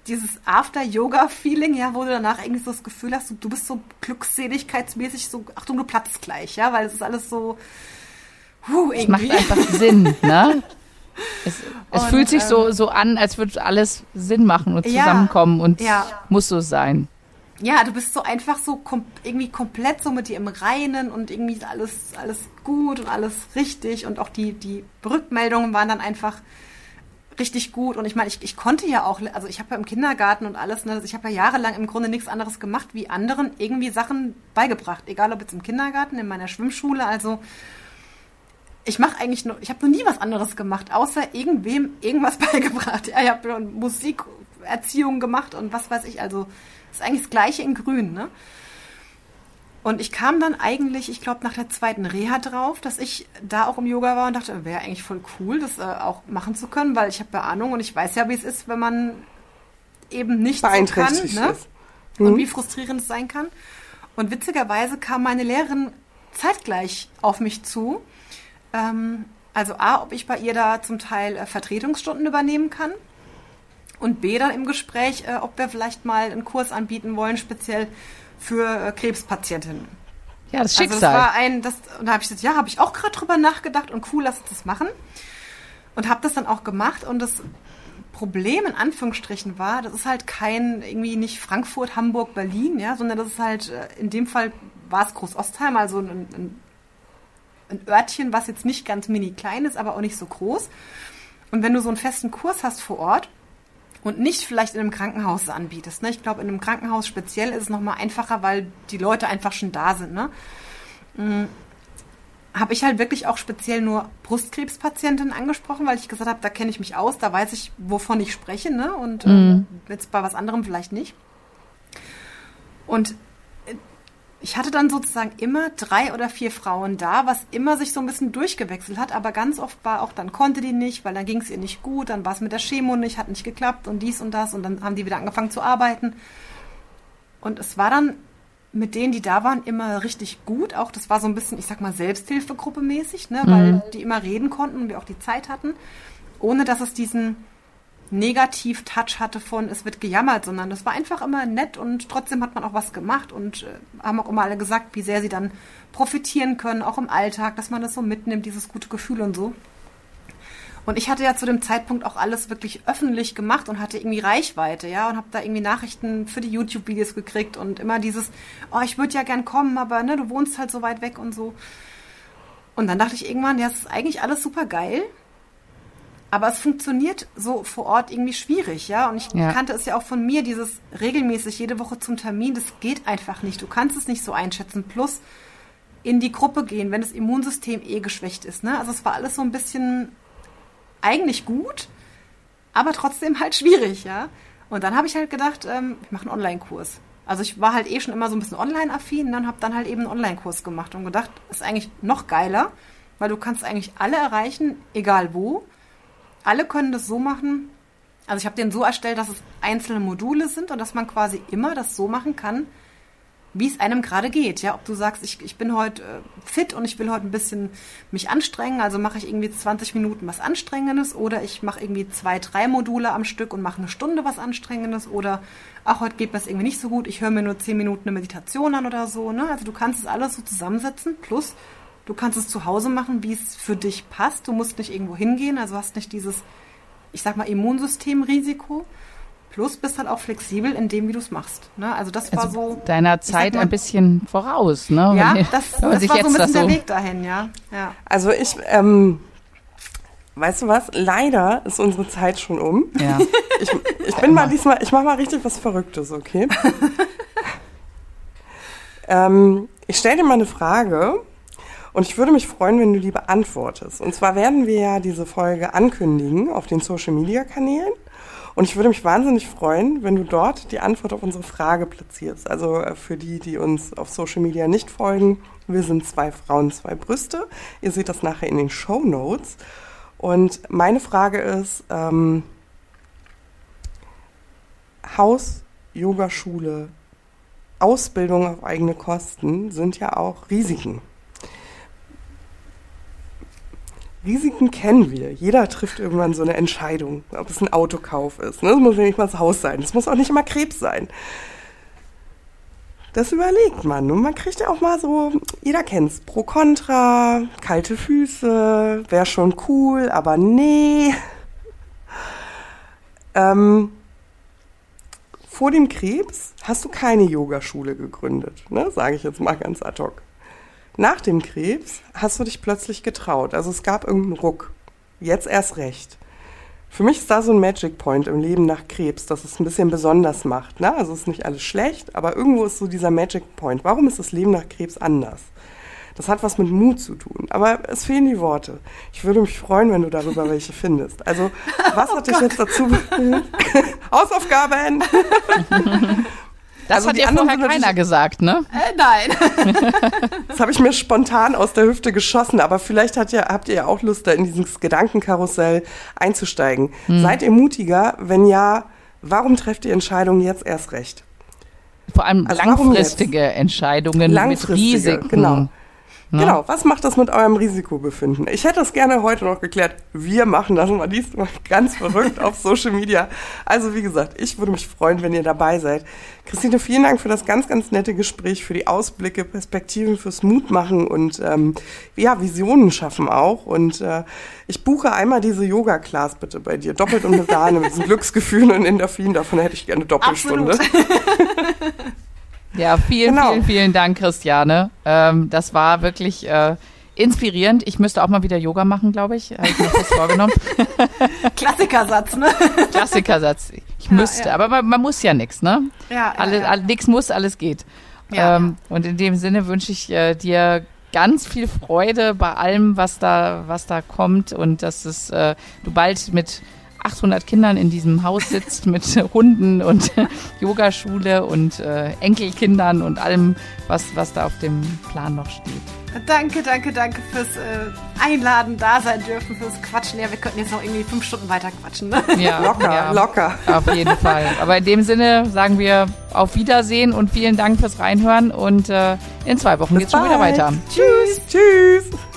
dieses After-Yoga-Feeling, ja, wo du danach irgendwie so das Gefühl hast, du, bist so glückseligkeitsmäßig so, Achtung, du platzt gleich, ja, weil es ist alles so, huh, Es macht einfach Sinn, ne? Es, es Und, fühlt sich so, ähm, so an, als würde alles Sinn machen und Ja, zusammenkommen und ja. muss so sein. Ja, du bist so einfach so kom irgendwie komplett so mit dir im Reinen und irgendwie alles, alles gut und alles richtig. Und auch die, die Rückmeldungen waren dann einfach richtig gut. Und ich meine, ich, ich konnte ja auch, also ich habe ja im Kindergarten und alles, ne, ich habe ja jahrelang im Grunde nichts anderes gemacht, wie anderen irgendwie Sachen beigebracht, egal ob jetzt im Kindergarten, in meiner Schwimmschule, also ich mache eigentlich nur, ich habe noch nie was anderes gemacht, außer irgendwem irgendwas beigebracht. Ja, ich habe Musikerziehung gemacht und was weiß ich, also ist eigentlich das gleiche in grün, ne? Und ich kam dann eigentlich, ich glaube, nach der zweiten Reha drauf, dass ich da auch im Yoga war und dachte, wäre eigentlich voll cool, das äh, auch machen zu können, weil ich habe ja Ahnung und ich weiß ja, wie es ist, wenn man eben nicht so kann, Beeinträchtigt ne? ist. Und Mhm. wie frustrierend es sein kann. Und witzigerweise kam meine Lehrerin zeitgleich auf mich zu. Ähm, also A, ob ich bei ihr da zum Teil äh, Vertretungsstunden übernehmen kann. Und B, dann im Gespräch, äh, ob wir vielleicht mal einen Kurs anbieten wollen, speziell für äh, Krebspatientinnen. Ja, das Also Schicksal. das war ein, das, und da habe ich gesagt, ja, habe ich auch gerade drüber nachgedacht und cool, lass uns das machen. Und habe das dann auch gemacht und das Problem in Anführungsstrichen war, das ist halt kein, irgendwie nicht Frankfurt, Hamburg, Berlin, ja, sondern das ist halt, äh, in dem Fall war es Groß-Ostheim, also ein, ein, ein Örtchen, was jetzt nicht ganz mini klein ist, aber auch nicht so groß. Und wenn du so einen festen Kurs hast vor Ort und nicht vielleicht in einem Krankenhaus anbietest, ne? ich glaube, in einem Krankenhaus speziell ist es nochmal einfacher, weil die Leute einfach schon da sind, ne? habe ich halt wirklich auch speziell nur Brustkrebspatientinnen angesprochen, weil ich gesagt habe, da kenne ich mich aus, da weiß ich, wovon ich spreche, ne? Und ähm, jetzt bei was anderem vielleicht nicht. Und äh, ich hatte dann sozusagen immer drei oder vier Frauen da, was immer sich so ein bisschen durchgewechselt hat, aber ganz oft war auch, dann konnte die nicht, weil dann ging es ihr nicht gut, dann war es mit der Chemo nicht, hat nicht geklappt und dies und das und dann haben die wieder angefangen zu arbeiten. Und es war dann mit denen, die da waren, immer richtig gut. Auch das war so ein bisschen, ich sag mal, Selbsthilfegruppe mäßig, ne? weil die immer reden konnten und wir auch die Zeit hatten, ohne dass es diesen, Negativ-Touch hatte von es wird gejammert, sondern das war einfach immer nett und trotzdem hat man auch was gemacht und äh, haben auch immer alle gesagt, wie sehr sie dann profitieren können, auch im Alltag, dass man das so mitnimmt, dieses gute Gefühl und so. Und ich hatte ja zu dem Zeitpunkt auch alles wirklich öffentlich gemacht und hatte irgendwie Reichweite, ja, und habe da irgendwie Nachrichten für die YouTube-Videos gekriegt und immer dieses, oh, ich würde ja gern kommen, aber ne, du wohnst halt so weit weg und so. Und dann dachte ich irgendwann, ja, das ist eigentlich alles super geil. Aber es funktioniert so vor Ort irgendwie schwierig, ja. Und ich ja. kannte es ja auch von mir, dieses regelmäßig jede Woche zum Termin, das geht einfach nicht. Du kannst es nicht so einschätzen. Plus in die Gruppe gehen, wenn das Immunsystem eh geschwächt ist. Ne? Also es war alles so ein bisschen eigentlich gut, aber trotzdem halt schwierig, ja. Und dann habe ich halt gedacht, ähm, ich mache einen Online-Kurs. Also ich war halt eh schon immer so ein bisschen online-affin und dann habe dann halt eben einen Online-Kurs gemacht und gedacht, ist eigentlich noch geiler, weil du kannst eigentlich alle erreichen, egal wo. Alle können das so machen. Also ich habe den so erstellt, dass es einzelne Module sind und dass man quasi immer das so machen kann, wie es einem gerade geht. Ja, ob du sagst, ich, ich bin heute äh, fit und ich will heute ein bisschen mich anstrengen, also mache ich irgendwie 20 Minuten was Anstrengendes oder ich mache irgendwie zwei, drei Module am Stück und mache eine Stunde was Anstrengendes oder ach, heute geht mir das irgendwie nicht so gut, ich höre mir nur 10 Minuten eine Meditation an oder so. Ne? Also du kannst es alles so zusammensetzen, plus du kannst es zu Hause machen, wie es für dich passt. Du musst nicht irgendwo hingehen, also hast nicht dieses, ich sag mal, Immunsystemrisiko. Plus bist halt auch flexibel in dem, wie du es machst. Ne? Also das war also so deiner Zeit mal, ein bisschen voraus, ne? Ja, das, das war so ein bisschen der Weg dahin, ja. ja. Also ich, ähm, weißt du was? Leider ist unsere Zeit schon um. Ja. Ich, ich bin mal diesmal, ich mache mal richtig was Verrücktes, okay? ähm, ich stelle dir mal eine Frage und ich würde mich freuen, wenn du die beantwortest. Und zwar werden wir ja diese Folge ankündigen auf den Social Media Kanälen. Und ich würde mich wahnsinnig freuen, wenn du dort die Antwort auf unsere Frage platzierst. Also äh, für die, die uns auf Social Media nicht folgen, wir sind zwei Frauen, zwei Brüste. Ihr seht das nachher in den Show Notes. Und meine Frage ist, ähm, Haus, Yogaschule, Ausbildung auf eigene Kosten sind ja auch Risiken. Risiken kennen wir. Jeder trifft irgendwann so eine Entscheidung, ob es ein Autokauf ist. Ne? Das muss ja nicht mal das Haus sein. Das muss auch nicht immer Krebs sein. Das überlegt man. Und man kriegt ja auch mal so, jeder kennt's, pro Contra, kalte Füße, wäre schon cool, aber nee. Ähm, vor dem Krebs hast du keine Yogaschule gegründet, ne? sage ich jetzt mal ganz ad hoc. Nach dem Krebs hast du dich plötzlich getraut. Also es gab irgendeinen Ruck. Jetzt erst recht. Für mich ist da so ein Magic Point im Leben nach Krebs, dass es ein bisschen besonders macht. Ne? Also es ist nicht alles schlecht, aber irgendwo ist so dieser Magic Point. Warum ist das Leben nach Krebs anders? Das hat was mit Mut zu tun. Aber es fehlen die Worte. Ich würde mich freuen, wenn du darüber welche findest. Also, was hat oh dich jetzt dazu... Hausaufgaben! Das also hat dir vorher keiner gesagt, ne? Äh, nein. das habe ich mir spontan aus der Hüfte geschossen, aber vielleicht hat ihr, habt ihr ja auch Lust, da in dieses Gedankenkarussell einzusteigen. Hm. Seid ihr mutiger? Wenn ja, warum trefft ihr Entscheidungen jetzt erst recht? Vor allem also langfristige Entscheidungen langfristige, mit Risiken. Genau. Ne? Genau, was macht das mit eurem Risikobefinden? Ich hätte es gerne heute noch geklärt. Wir machen das mal diesmal ganz verrückt auf Social Media. Also wie gesagt, ich würde mich freuen, wenn ihr dabei seid. Christine, vielen Dank für das ganz, ganz nette Gespräch, für die Ausblicke, Perspektiven, fürs Mutmachen und ähm, ja, Visionen schaffen auch. Und äh, ich buche einmal diese Yoga-Class bitte bei dir. Doppelt und eine Sahne mit diesen Glücksgefühlen und Endorphinen. Davon hätte ich gerne eine Doppelstunde. Ja, vielen, genau. vielen, vielen Dank, Christiane. Ähm, das war wirklich äh, inspirierend. Ich müsste auch mal wieder Yoga machen, glaube ich. Habe ich mir fest vorgenommen. Klassikersatz, ne? Klassikersatz. Ich ja, müsste, ja. aber man, man, muss ja nichts, ne? Ja, alles, ja. Nichts muss, alles geht. Ja, ähm, Und in dem Sinne wünsche ich äh, dir ganz viel Freude bei allem, was da, was da kommt und dass es, äh, du bald mit 800 Kindern in diesem Haus sitzt mit Hunden und Yogaschule und äh, Enkelkindern und allem, was, was da auf dem Plan noch steht. Danke, danke, danke fürs äh, Einladen, da sein dürfen, fürs Quatschen. Ja, wir könnten jetzt noch irgendwie fünf Stunden weiter quatschen. Ne? Ja, locker, ja, locker. Auf jeden Fall. Aber in dem Sinne sagen wir auf Wiedersehen und vielen Dank fürs Reinhören und äh, in zwei Wochen Bis geht's bald. schon wieder weiter. Tschüss. Tschüss.